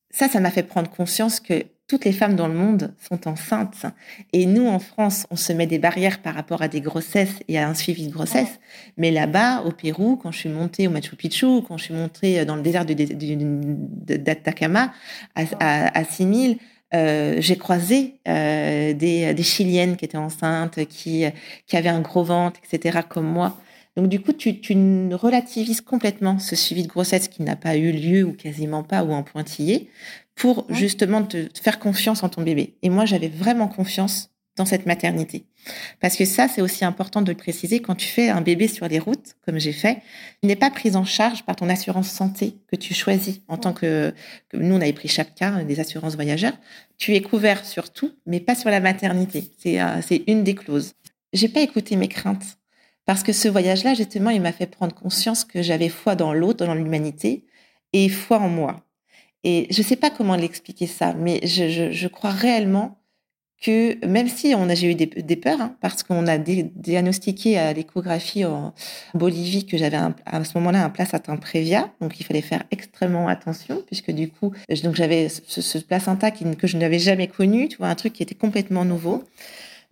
Ça, ça m'a fait prendre conscience que toutes les femmes dans le monde sont enceintes. Et nous, en France, on se met des barrières par rapport à des grossesses et à un suivi de grossesse. Mais là-bas, au Pérou, quand je suis montée au Machu Picchu, quand je suis montée dans le désert d'Atacama à, à, à 6000, euh, j'ai croisé euh, des, des, Chiliennes qui étaient enceintes, qui, qui avaient un gros ventre, etc., comme moi. Donc du coup, tu, tu relativises complètement ce suivi de grossesse qui n'a pas eu lieu ou quasiment pas ou en pointillé pour justement te, faire confiance en ton bébé. Et moi, j'avais vraiment confiance dans cette maternité. Parce que ça, c'est aussi important de le préciser, quand tu fais un bébé sur les routes, comme j'ai fait, il n'est pas pris en charge par ton assurance santé que tu choisis en tant que, que nous, on avait pris chaque cas des assurances voyageurs. Tu es couvert sur tout, mais pas sur la maternité. C'est euh, c'est une des clauses. J'ai pas écouté mes craintes. Parce que ce voyage-là, justement, il m'a fait prendre conscience que j'avais foi dans l'autre, dans l'humanité, et foi en moi. Et je ne sais pas comment l'expliquer ça, mais je, crois réellement que même si on a j'ai eu des, peurs, hein, parce qu'on a diagnostiqué à l'échographie en Bolivie que j'avais à ce moment-là un placenta prévia, donc il fallait faire extrêmement attention puisque du coup donc j'avais ce, ce placenta qui, que je n'avais jamais connu, tu vois un truc qui était complètement nouveau.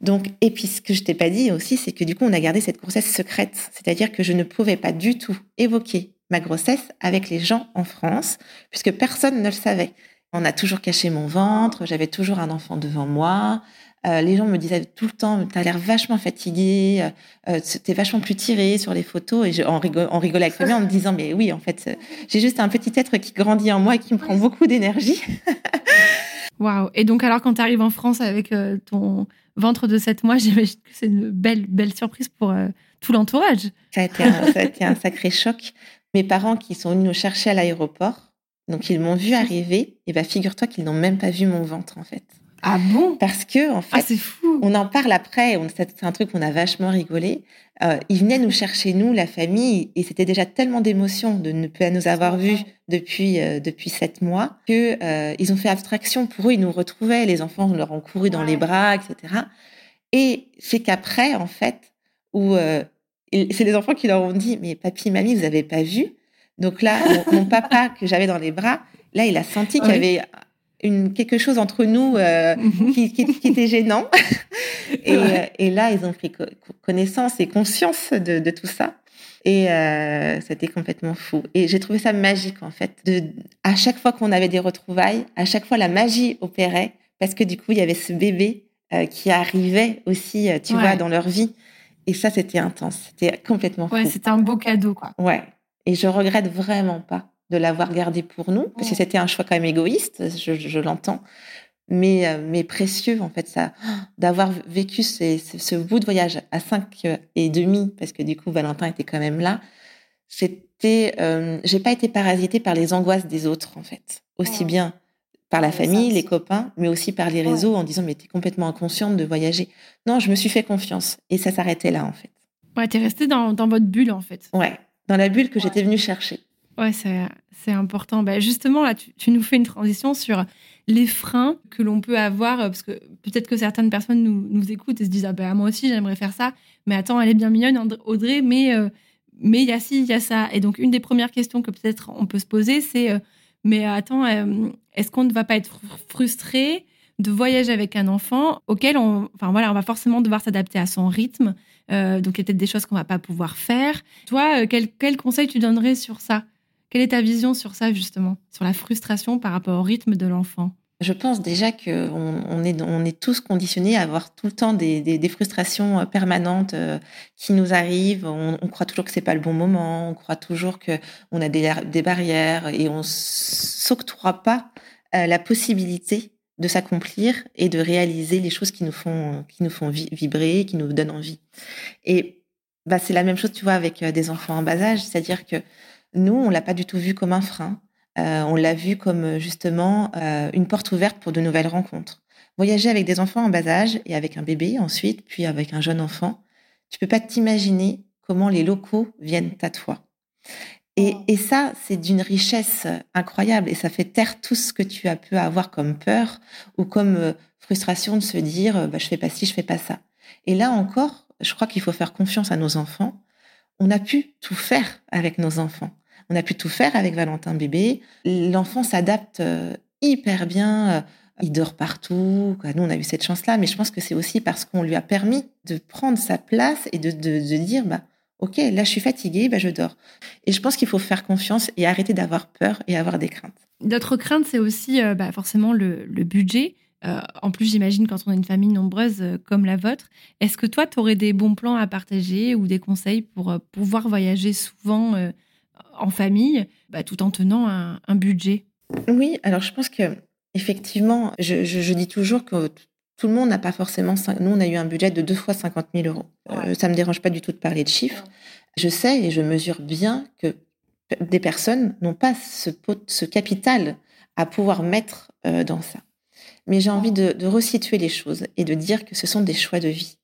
Donc et puis ce que je t'ai pas dit aussi, c'est que du coup on a gardé cette grossesse secrète, c'est-à-dire que je ne pouvais pas du tout évoquer ma grossesse avec les gens en France, puisque personne ne le savait. On a toujours caché mon ventre, j'avais toujours un enfant devant moi. Euh, les gens me disaient tout le temps, t'as l'air vachement fatiguée, euh, t'es vachement plus tirée sur les photos. Et je, on, rigolait avec moi en me disant, mais oui, en fait, j'ai juste un petit être qui grandit en moi et qui me prend beaucoup d'énergie. <laughs> Waouh Et donc, alors, quand tu arrives en France avec euh, ton ventre de 7 mois, <laughs> j'imagine que c'est une belle, belle surprise pour euh, tout l'entourage. Ça, ça a été un sacré choc mes parents qui sont venus nous chercher à l'aéroport, donc ils m'ont vu arriver, et bah figure-toi qu'ils n'ont même pas vu mon ventre en fait. Ah bon? Parce que en ah, fait, c'est fou. On en parle après. C'est un truc qu'on a vachement rigolé. Euh, ils venaient nous chercher nous, la famille, et c'était déjà tellement d'émotion de ne pas nous avoir vus depuis euh, depuis sept mois que euh, ils ont fait abstraction. Pour eux, ils nous retrouvaient. Les enfants leur ont couru dans les bras, etc. Et c'est qu'après, en fait, où c'est les enfants qui leur ont dit, mais papy, mamie, vous avez pas vu? Donc là, mon, papa <laughs> que j'avais dans les bras, là, il a senti qu'il y avait une, quelque chose entre nous euh, mhm. qui, qui, qui, était gênant. <laughs> et, euh, et, là, ils ont pris connaissance et conscience de, de tout ça. Et euh, c'était complètement fou. Et j'ai trouvé ça magique, en fait. De, à chaque fois qu'on avait des retrouvailles, à chaque fois, la magie opérait, parce que du coup, il y avait ce bébé euh, qui arrivait aussi, tu vois, dans leur vie. Et ça, c'était intense. C'était complètement fou. Ouais, c'était un beau cadeau, quoi. Ouais. Et je regrette vraiment pas de l'avoir gardé pour nous, parce que c'était un choix quand même égoïste, je, je l'entends, mais, euh, mais précieux, en fait, ça, d'avoir vécu ce, ce, bout de voyage à cinq et demi, parce que du coup, Valentin était quand même là. C'était, euh, j'ai pas été parasitée par les angoisses des autres, en fait. Aussi bien par la famille, les copains, mais aussi par les réseaux en disant mais t'es complètement inconsciente de voyager. Non, je me suis fait confiance et ça s'arrêtait là en fait. Ouais, t'es restée dans, dans, votre bulle en fait. Ouais, dans la bulle que j'étais venue chercher. Ouais, c'est important. Bah, justement, là, tu, tu, nous fais une transition sur les freins que l'on peut avoir, euh, parce que peut-être que certaines personnes nous, nous, écoutent et se disent ah ben moi aussi j'aimerais faire ça, mais attends, elle est bien mignonne Audrey, mais euh, mais il y a ci, il y a ça. Et donc, une des premières questions que peut-être on peut se poser, c'est mais attends, est-ce qu'on ne va pas être frustré de voyager avec un enfant auquel on, enfin voilà, on va forcément devoir s'adapter à son rythme. donc, il y a peut-être des choses qu'on va pas pouvoir faire. Toi, quel, quel conseil tu donnerais sur ça? Quelle est ta vision sur ça, justement, sur la frustration par rapport au rythme de l'enfant? Je pense déjà qu'on on est, on est tous conditionnés à avoir tout le temps des, des, frustrations euh, permanentes euh, qui nous arrivent. On, croit toujours que c'est pas le bon moment, on croit toujours que on a des, des barrières et on s'octroie pas euh, la possibilité de s'accomplir et de réaliser les choses qui nous font, qui nous font vibrer, qui nous donnent envie. Et bah, c'est la même chose, tu vois, avec des enfants en bas âge, c'est-à-dire que nous, on l'a pas du tout vu comme un frein. Euh, on l'a vu comme justement euh, une porte ouverte pour de nouvelles rencontres. Voyager avec des enfants en bas âge et avec un bébé ensuite, puis avec un jeune enfant, tu peux pas t'imaginer comment les locaux viennent à toi. Et, oh. ça, c'est d'une richesse incroyable et ça fait taire tout ce que tu as pu avoir comme peur ou comme euh, frustration de se dire bah, je fais pas ci, je fais pas ça. Et là encore, je crois qu'il faut faire confiance à nos enfants. On a pu tout faire avec nos enfants. On a pu tout faire avec Valentin bébé. L'enfant s'adapte euh, hyper bien. Euh, il dort partout. Nous, on a eu cette chance-là, mais je pense que c'est aussi parce qu'on lui a permis de prendre sa place et de, dire, bah, ok, là, je suis fatiguée, bah, je dors. Et je pense qu'il faut faire confiance et arrêter d'avoir peur et avoir des craintes. D'autres crainte, c'est aussi euh, bah, forcément le, budget. en plus, j'imagine quand on a une famille nombreuse comme la vôtre, est-ce que toi, tu aurais des bons plans à partager ou des conseils pour pouvoir voyager souvent en famille, bah, tout en tenant un, budget Oui, alors je pense que effectivement, je, dis toujours que tout le monde n'a pas forcément. Nous, on a eu un budget de deux fois 50 000 euros. Euh, ça me dérange pas du tout de parler de chiffres. Je sais et je mesure bien que des personnes n'ont pas ce, ce, capital à pouvoir mettre euh, dans ça. Mais j'ai envie de, de resituer les choses et de dire que ce sont des choix de vie.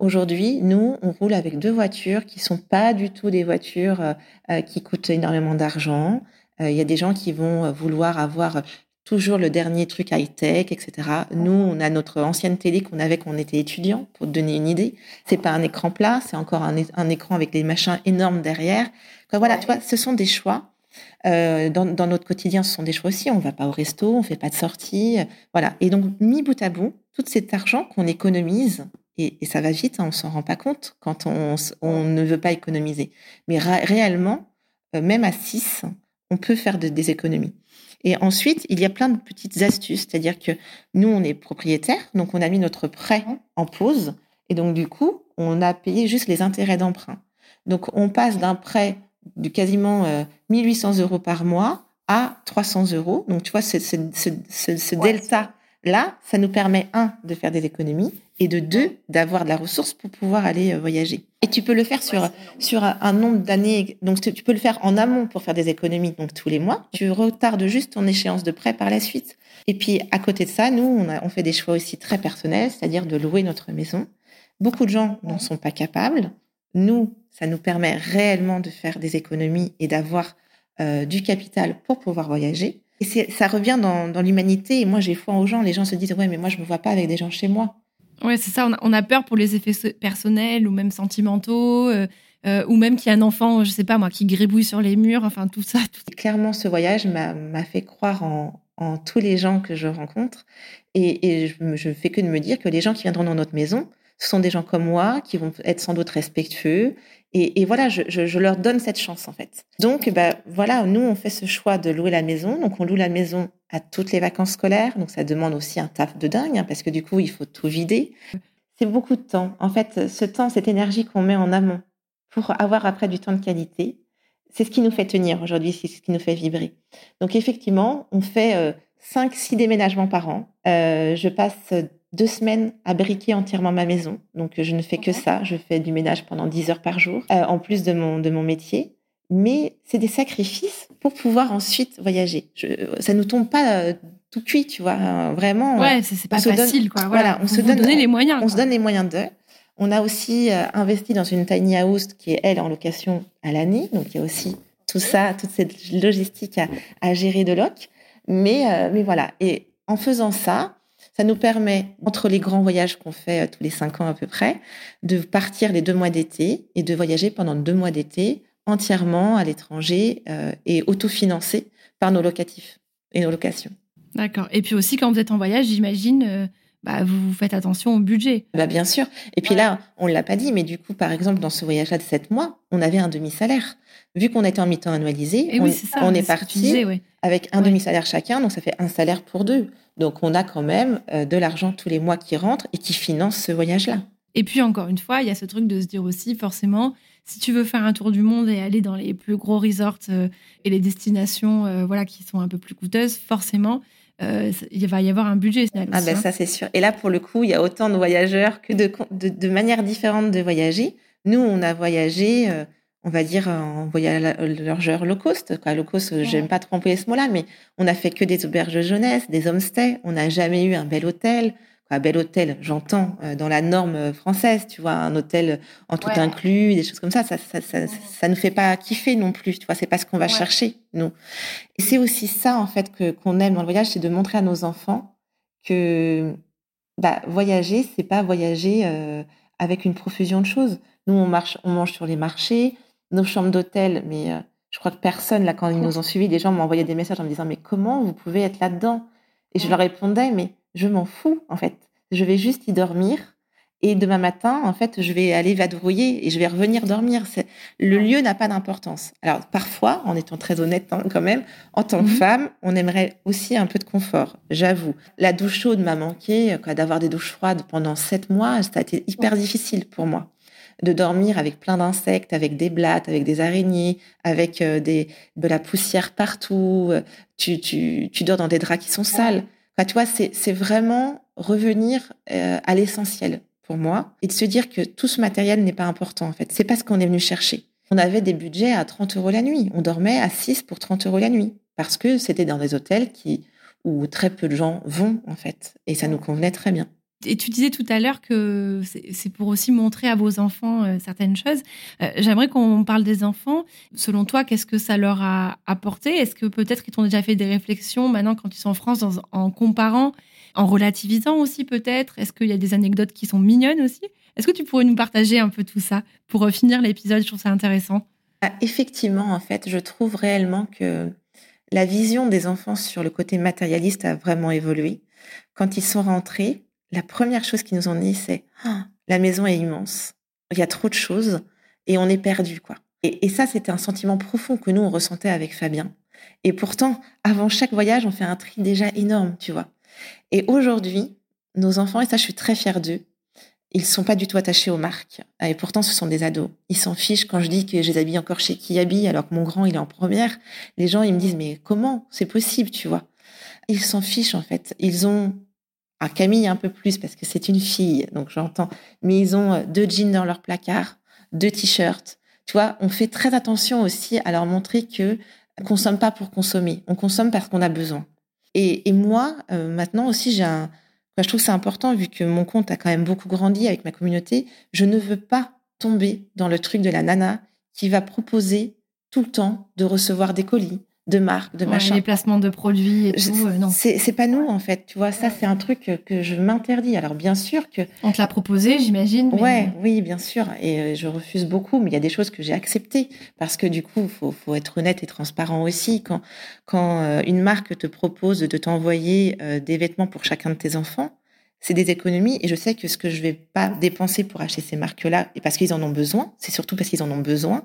Aujourd'hui, nous, on roule avec deux voitures qui sont pas du tout des voitures euh, euh, qui coûtent énormément d'argent. Euh, il y a des gens qui vont vouloir avoir toujours le dernier truc high-tech, etc. Nous, on a notre ancienne télé qu'on avait quand on était étudiant, pour te donner une idée. C'est pas un écran plat, c'est encore un, écran avec des machins énormes derrière. voilà, tu vois, ce sont des choix. dans, dans, notre quotidien, ce sont des choix aussi. On va pas au resto, on fait pas de sortie, voilà. Et donc, mis bout à bout, tout cet argent qu'on économise et, ça va vite, hein, on s'en rend pas compte quand on, ne veut pas économiser. Mais réellement, euh, même à 6, on peut faire des économies. Et ensuite, il y a plein de petites astuces, c'est-à-dire que nous, on est propriétaire, donc on a mis notre prêt en pause, et donc du coup, on a payé juste les intérêts d'emprunt. Donc on passe d'un prêt de quasiment 1800 euh, euros par mois à 300 euros. Donc tu vois, ce, ce delta Là, ça nous permet, un, de faire des économies et de deux, d'avoir de la ressource pour pouvoir aller euh, voyager. Et tu peux le faire sur, sur un nombre d'années. Donc, tu peux le faire en amont pour faire des économies, donc tous les mois. Tu retardes juste ton échéance de prêt par la suite. Et puis, à côté de ça, nous, on, fait des choix aussi très personnels, c'est-à-dire de louer notre maison. Beaucoup de gens n'en sont pas capables. Nous, ça nous permet réellement de faire des économies et d'avoir euh, du capital pour pouvoir voyager. Et ça revient dans, l'humanité. Et moi, j'ai foi aux gens. Les gens se disent, ouais, mais moi, je me vois pas avec des gens chez moi. Ouais, c'est ça. On a, peur pour les effets personnels ou même sentimentaux. Euh, euh, ou même qu'il y a un enfant, je sais pas moi, qui gribouille sur les murs, enfin tout ça. Clairement, ce voyage m'a fait croire en, tous les gens que je rencontre. Et, et je, je fais que de me dire que les gens qui viendront dans notre maison, ce sont des gens comme moi qui vont être sans doute respectueux. Et, voilà, je, leur donne cette chance en fait. Donc, bah, voilà, nous, on fait ce choix de louer la maison. Donc, on loue la maison à toutes les vacances scolaires. Donc, ça demande aussi un taf de dingue hein, parce que du coup, il faut tout vider. C'est beaucoup de temps. En fait, ce temps, cette énergie qu'on met en amont pour avoir après du temps de qualité, c'est ce qui nous fait tenir aujourd'hui, c'est ce qui nous fait vibrer. Donc, effectivement, on fait euh, 5, 6 déménagements par an. Euh, je passe deux semaines à briquer entièrement ma maison. Donc, je ne fais que ça. Je fais du ménage pendant 10 heures par jour, euh, en plus de mon, de mon métier. Mais c'est des sacrifices pour pouvoir ensuite voyager. Je, ça nous tombe pas euh, tout cuit, tu vois. Hein, vraiment. Ouais, c'est pas facile, quoi. Voilà, on se donne les moyens. On se donne les moyens d'eux. On a aussi euh, investi dans une tiny house qui est elle en location à l'année. Donc il y a aussi tout ça, toute cette logistique à, à gérer de loc. Mais, mais voilà. Et en faisant ça, ça nous permet, entre les grands voyages qu'on fait euh, tous les cinq ans à peu près, de partir les deux mois d'été et de voyager pendant deux mois d'été entièrement à l'étranger et autofinancé par nos locatifs et nos locations. D'accord. Et puis aussi, quand vous êtes en voyage, j'imagine, bah, vous faites attention au budget. Bah, bien sûr. Et puis là, on ne l'a pas dit, mais du coup, par exemple, dans ce voyage-là de sept mois, on avait un demi-salaire. Vu qu'on était en mi-temps annualisé, on, est, on est parti avec un demi-salaire chacun, donc ça fait un salaire pour deux. Donc on a quand même euh, de l'argent tous les mois qui rentre et qui finance ce voyage-là. Et puis encore une fois, il y a ce truc de se dire aussi, forcément, si tu veux faire un tour du monde et aller dans les plus gros resorts euh, et les destinations euh, voilà, qui sont un peu plus coûteuses, forcément, euh, il va y avoir un budget. Ah ben ça c'est sûr. Et là pour le coup, il y a autant de voyageurs que de, de, de manières différentes de voyager. Nous, on a voyagé, on va dire en voyageur low cost. Quoi. Low cost, j'aime pas trop employer ce mot-là, mais on a fait que des auberges jeunesse, des homestays. On n'a jamais eu un bel hôtel un bel hôtel, j'entends, euh, dans la norme française, tu vois, un hôtel en tout inclus, des choses comme ça, ça, ça, ça, ça nous fait pas kiffer non plus, tu vois, c'est pas ce qu'on va chercher, nous. Et c'est aussi ça, en fait, que qu'on aime dans le voyage, c'est de montrer à nos enfants que bah, voyager, c'est pas voyager euh, avec une profusion de choses. Nous, on marche, on mange sur les marchés, nos chambres d'hôtel, mais euh, je crois que personne, là, quand ils nous ont suivis, les gens m'ont envoyé des messages en me disant, mais comment vous pouvez être là-dedans? Et je leur répondais, mais je m'en fous, en fait. Je vais juste y dormir. Et demain matin, en fait, je vais aller vadrouiller et je vais revenir dormir. Le lieu n'a pas d'importance. Alors, parfois, en étant très honnête hein, quand même, en tant que mhm. femme, on aimerait aussi un peu de confort, j'avoue. La douche chaude m'a manqué, d'avoir des douches froides pendant sept mois, ça a été hyper difficile pour moi de dormir avec plein d'insectes, avec des blattes, avec des araignées, avec euh, des, de la poussière partout. Tu, tu, tu dors dans des draps qui sont sales. Enfin, tu vois, c'est vraiment revenir euh, à l'essentiel pour moi et de se dire que tout ce matériel n'est pas important en fait. C'est pas ce qu'on est venu chercher. On avait des budgets à 30 euros la nuit. On dormait à 6 pour 30 euros la nuit parce que c'était dans des hôtels qui où très peu de gens vont en fait et ça nous convenait très bien. Et tu disais tout à l'heure que c'est pour aussi montrer à vos enfants euh, certaines choses. Euh, j'aimerais qu'on parle des enfants. Selon toi, qu'est-ce que ça leur a apporté? Est-ce que peut-être qu'ils t'ont déjà fait des réflexions maintenant quand ils sont en France en comparant, en relativisant aussi peut-être? Est-ce qu'il y a des anecdotes qui sont mignonnes aussi? Est-ce que tu pourrais nous partager un peu tout ça pour euh, finir l'épisode? Je trouve ça intéressant. Ah, effectivement, en fait, je trouve réellement que la vision des enfants sur le côté matérialiste a vraiment évolué. Quand ils sont rentrés, la première chose qu'ils nous ont dit, c'est ah, la maison est immense, il y a trop de choses et on est perdu, quoi. Et, ça, c'était un sentiment profond que nous, on ressentait avec Fabien. Et pourtant, avant chaque voyage, on fait un tri déjà énorme, tu vois. Et aujourd'hui, nos enfants, et ça, je suis très fière d'eux, ils sont pas du tout attachés aux marques. Et pourtant, ce sont des ados. Ils s'en fichent quand je dis que je les habille encore chez Kiabi, alors que mon grand, il est en première. Les gens, ils me disent, mais comment? C'est possible, tu vois Ils s'en fichent, en fait. Ils ont Camille un peu plus parce que c'est une fille, donc j'entends. Mais ils ont euh, deux jeans dans leur placard, deux t-shirts. Tu vois, on fait très attention aussi à leur montrer que on consomme pas pour consommer, on consomme parce qu'on a besoin. Et, moi, euh, maintenant aussi, j'ai un. je trouve c'est important vu que mon compte a quand même beaucoup grandi avec ma communauté. Je ne veux pas tomber dans le truc de la nana qui va proposer tout le temps de recevoir des colis, de marques, de machin. Les placements de produits et tout, euh, non. C'est pas nous, en fait. Tu vois, ça, c'est un truc que je m'interdis. Alors, bien sûr que. On te l'a proposé, j'imagine. Ouais, oui, bien sûr. Et euh, je refuse beaucoup, mais il y a des choses que j'ai acceptées. Parce que, du coup, faut, faut être honnête et transparent aussi. Quand, quand euh, une marque te propose de t'envoyer des vêtements pour chacun de tes enfants, c'est des économies et je sais que ce que je vais pas dépenser pour acheter ces marques-là, et parce qu'ils en ont besoin, c'est surtout parce qu'ils en ont besoin,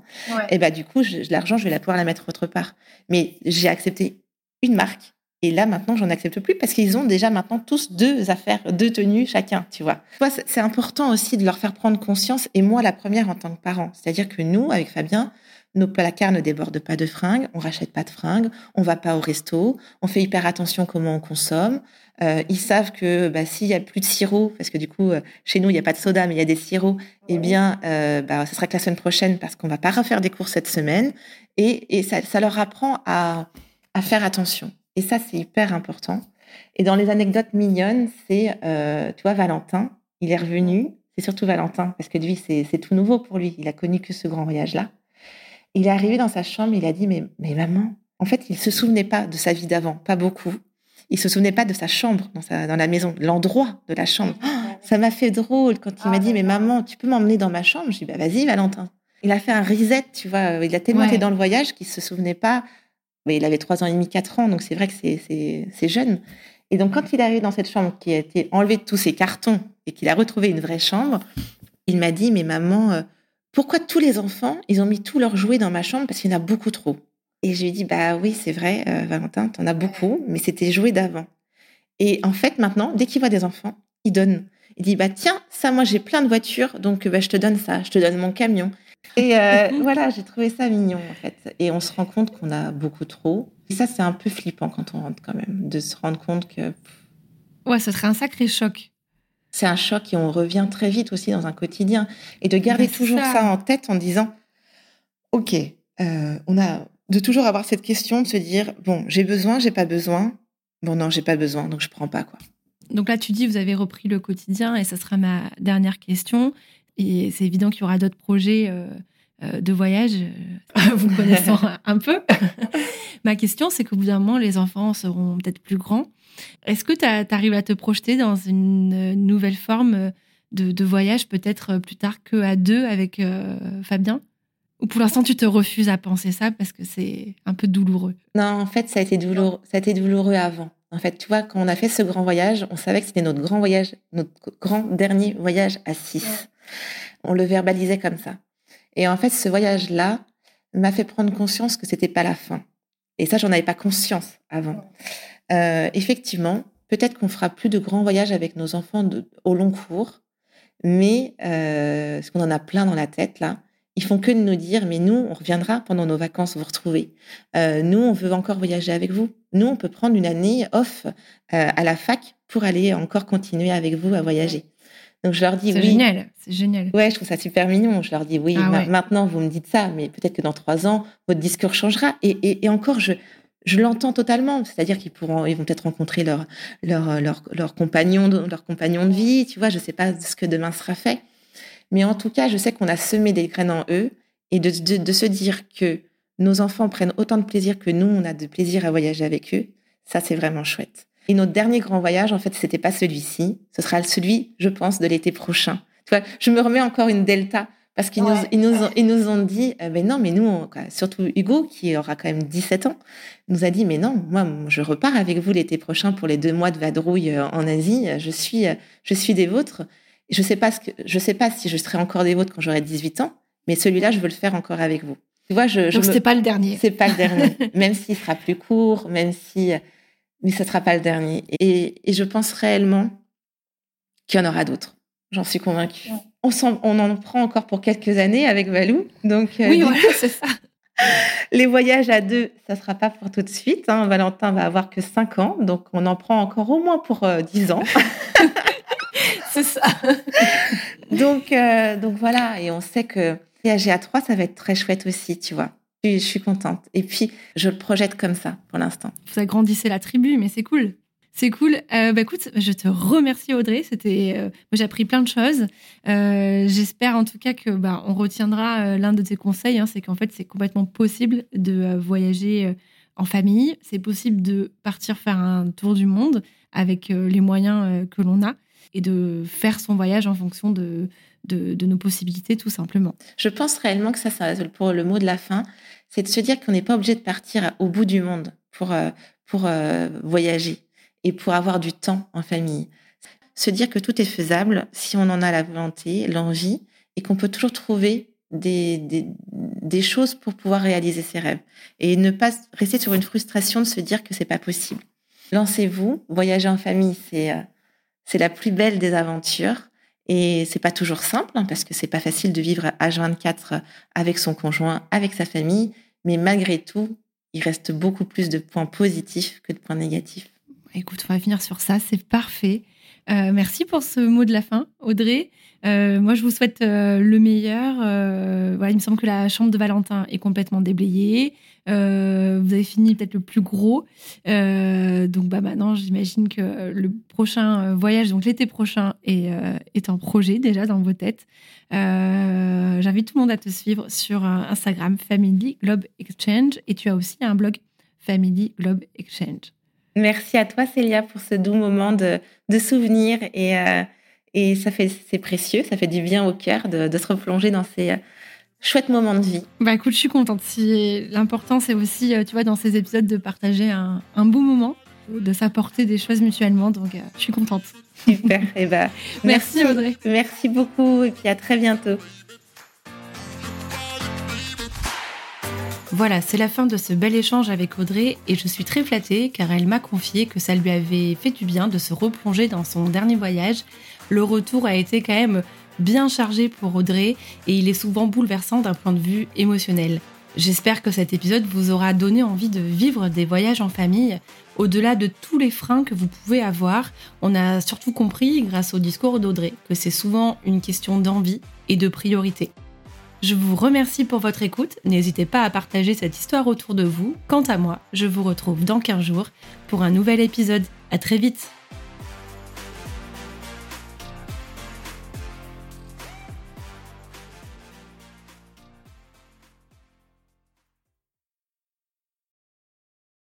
et bah du coup, l'argent, je vais la pouvoir la mettre autre part. Mais j'ai accepté une marque et là maintenant, j'en accepte plus parce qu'ils ont déjà maintenant tous deux affaires, deux tenues chacun, tu vois. C'est important aussi de leur faire prendre conscience et moi la première en tant que parent, c'est-à-dire que nous, avec Fabien, nos placards ne débordent pas de fringues, on rachète pas de fringues, on va pas au resto, on fait hyper attention comment on consomme. Euh, ils savent que bah, s'il y a plus de sirop, parce que du coup euh, chez nous il n'y a pas de soda mais il y a des sirops, eh bien euh, bah, ce sera que la semaine prochaine parce qu'on va pas refaire des courses cette semaine et, et ça, ça, leur apprend à, à faire attention. Et ça c'est hyper important. Et dans les anecdotes mignonnes, c'est euh, tu vois Valentin, il est revenu, c'est surtout Valentin parce que lui c'est tout nouveau pour lui, il a connu que ce grand voyage là. Il est arrivé dans sa chambre, il a dit mais, mais maman, en fait, il se souvenait pas de sa vie d'avant, pas beaucoup. Il se souvenait pas de sa chambre dans, sa, dans la maison, l'endroit de la chambre. ça m'a fait drôle quand il m'a dit mais maman, tu peux m'emmener dans ma chambre? Je dis bah vas-y Valentin. Il a fait un reset, tu vois. Il a tellement été dans le voyage qu'il se souvenait pas. Mais il avait trois ans et demi, quatre ans, donc c'est vrai que c'est jeune. Et donc, quand il est arrivé dans cette chambre qui a été enlevée de tous ses cartons et qu'il a retrouvé une vraie chambre, il m'a dit, mais maman, euh, pourquoi tous les enfants, ils ont mis tous leurs jouets dans ma chambre parce qu'il y en a beaucoup trop Et je lui ai dit, bah oui, c'est vrai, euh, Valentin, en as beaucoup, mais c'était jouets d'avant. Et en fait, maintenant, dès qu'il voit des enfants, il donne. Il dit, bah tiens, ça, moi, j'ai plein de voitures, donc bah, je te donne ça, je te donne mon camion. Et euh, <laughs> voilà, j'ai trouvé ça mignon, en fait. Et on se rend compte qu'on a beaucoup trop. Et ça, c'est un peu flippant quand on rentre quand même, de se rendre compte que... Ouais, ce serait un sacré choc. C'est un choc et on revient très vite aussi dans un quotidien. Et de garder toujours ça. en tête en disant, OK, euh, on a de toujours avoir cette question de se dire, bon, j'ai besoin, j'ai pas besoin. Bon, non, j'ai pas besoin, donc je prends pas, quoi. Donc là, tu dis, vous avez repris le quotidien et ça sera ma dernière question. Et c'est évident qu'il y aura d'autres projets euh, euh, de voyage, <laughs> vous connaissant un peu. <laughs> ma question, c'est qu'au bout d'un moment, les enfants seront peut-être plus grands. Est-ce que tu arrives à te projeter dans une nouvelle forme de, voyage, peut-être plus tard qu'à deux avec euh, Fabien? Ou pour l'instant, tu te refuses à penser ça parce que c'est un peu douloureux? Non, en fait, ça a été douloureux, ça a été douloureux avant. En fait, tu vois, quand on a fait ce grand voyage, on savait que c'était notre grand voyage, notre grand dernier voyage à six. On le verbalisait comme ça. Et en fait, ce voyage-là m'a fait prendre conscience que c'était pas la fin. Et ça, j'en avais pas conscience avant. Euh, effectivement, peut-être qu'on fera plus de grands voyages avec nos enfants au long cours, mais euh, parce qu'on en a plein dans la tête là. Ils font que de nous dire, mais nous, on reviendra pendant nos vacances vous retrouver. Euh, nous, on veut encore voyager avec vous. Nous, on peut prendre une année off à la fac pour aller encore continuer avec vous à voyager. Donc je leur dis oui. C'est génial, c'est génial. Ouais, je trouve ça super mignon. Je leur dis oui. Ah maintenant, vous me dites ça, mais peut-être que dans trois ans, votre discours changera. Et, et, et encore, je je l'entends totalement. C'est-à-dire qu'ils pourront, ils vont peut-être rencontrer leur, leur, leur, leur compagnon, leur compagnon de vie. Tu vois, je sais pas ce que demain sera fait. Mais en tout cas, je sais qu'on a semé des graines en eux et de, de, de, se dire que nos enfants prennent autant de plaisir que nous, on a de plaisir à voyager avec eux. Ça, c'est vraiment chouette. Et notre dernier grand voyage, en fait, c'était pas celui-ci. Ce sera celui, je pense, de l'été prochain. Tu vois, je me remets encore une delta parce qu'ils nous, ils nous, ont, ils nous ont dit, euh, mais non, mais nous, surtout Hugo, qui aura quand même 17 ans, nous a dit, mais non, moi, je repars avec vous l'été prochain pour les deux mois de vadrouille euh, en Asie. Je suis, euh, je suis des vôtres. Je sais pas ce que, je sais pas si je serai encore des vôtres quand j'aurai 18 ans, mais celui-là, je veux le faire encore avec vous. Tu vois, je, Donc, c'est pas le dernier. C'est pas le dernier. <laughs> même s'il sera plus court, même si, mais ce sera pas le dernier. Et, et je pense réellement qu'il y en aura d'autres. J'en suis convaincue on, on, en prend encore pour quelques années avec Valou. Donc, euh, oui, c'est ça. <laughs> Les voyages à deux, ça sera pas pour tout de suite. Hein. Valentin va avoir que 5 ans, donc on en prend encore au moins pour 10 euh, ans. <laughs> c'est ça. donc, euh, donc voilà, et on sait que voyager à 3, ça va être très chouette aussi, tu vois. Je, suis contente. Et puis, je le projette comme ça pour l'instant. Vous agrandissez la tribu, mais c'est cool. C'est cool. Euh, bah, écoute, je te remercie Audrey. C'était, euh, j'ai appris plein de choses. Euh, j'espère en tout cas que bah, on retiendra l'un de tes conseils. Hein, c'est qu'en fait, c'est complètement possible de voyager en famille. C'est possible de partir faire un tour du monde avec les moyens que l'on a et de faire son voyage en fonction de, de, nos possibilités, tout simplement. Je pense réellement que ça, ça pour le mot de la fin, c'est de se dire qu'on n'est pas obligé de partir au bout du monde pour, pour voyager et pour avoir du temps en famille. Se dire que tout est faisable si on en a la volonté, l'envie, et qu'on peut toujours trouver des, des, des, choses pour pouvoir réaliser ses rêves. Et ne pas rester sur une frustration de se dire que c'est pas possible. Lancez-vous. Voyager en famille, c'est, euh, c'est la plus belle des aventures. Et c'est pas toujours simple, hein, parce que c'est pas facile de vivre à H24 avec son conjoint, avec sa famille. Mais malgré tout, il reste beaucoup plus de points positifs que de points négatifs. Écoute, on va finir sur ça, c'est parfait. Euh, merci pour ce mot de la fin, Audrey. Euh, moi, je vous souhaite euh, le meilleur. voilà, il me semble que la chambre de Valentin est complètement déblayée. vous avez fini peut-être le plus gros. donc, bah, maintenant, j'imagine que le prochain voyage, donc l'été prochain, est, est en projet déjà dans vos têtes. J'invite tout le monde à te suivre sur Instagram Family Globe Exchange et tu as aussi un blog Family Globe Exchange. Merci à toi, Célia, pour ce doux moment de, de souvenir. Et, euh, et ça fait, c'est précieux, ça fait du bien au cœur de, de se replonger dans ces, chouette moment de vie. Bah écoute, je suis contente. Si l'important c'est aussi, tu vois, dans ces épisodes de partager un, un beau moment, de s'apporter des choses mutuellement. Donc je suis contente. Super. Et eh ben, <laughs> merci Audrey. Merci beaucoup et puis à très bientôt. Voilà, c'est la fin de ce bel échange avec Audrey et je suis très flattée car elle m'a confié que ça lui avait fait du bien de se replonger dans son dernier voyage. Le retour a été quand même bien chargé pour Audrey et il est souvent bouleversant d'un point de vue émotionnel. J'espère que cet épisode vous aura donné envie de vivre des voyages en famille. Au-delà de tous les freins que vous pouvez avoir, on a surtout compris, grâce au discours d'Audrey, que c'est souvent une question d'envie et de priorité. Je vous remercie pour votre écoute. N'hésitez pas à partager cette histoire autour de vous. Quant à moi, je vous retrouve dans 15 jours pour un nouvel épisode. À très vite!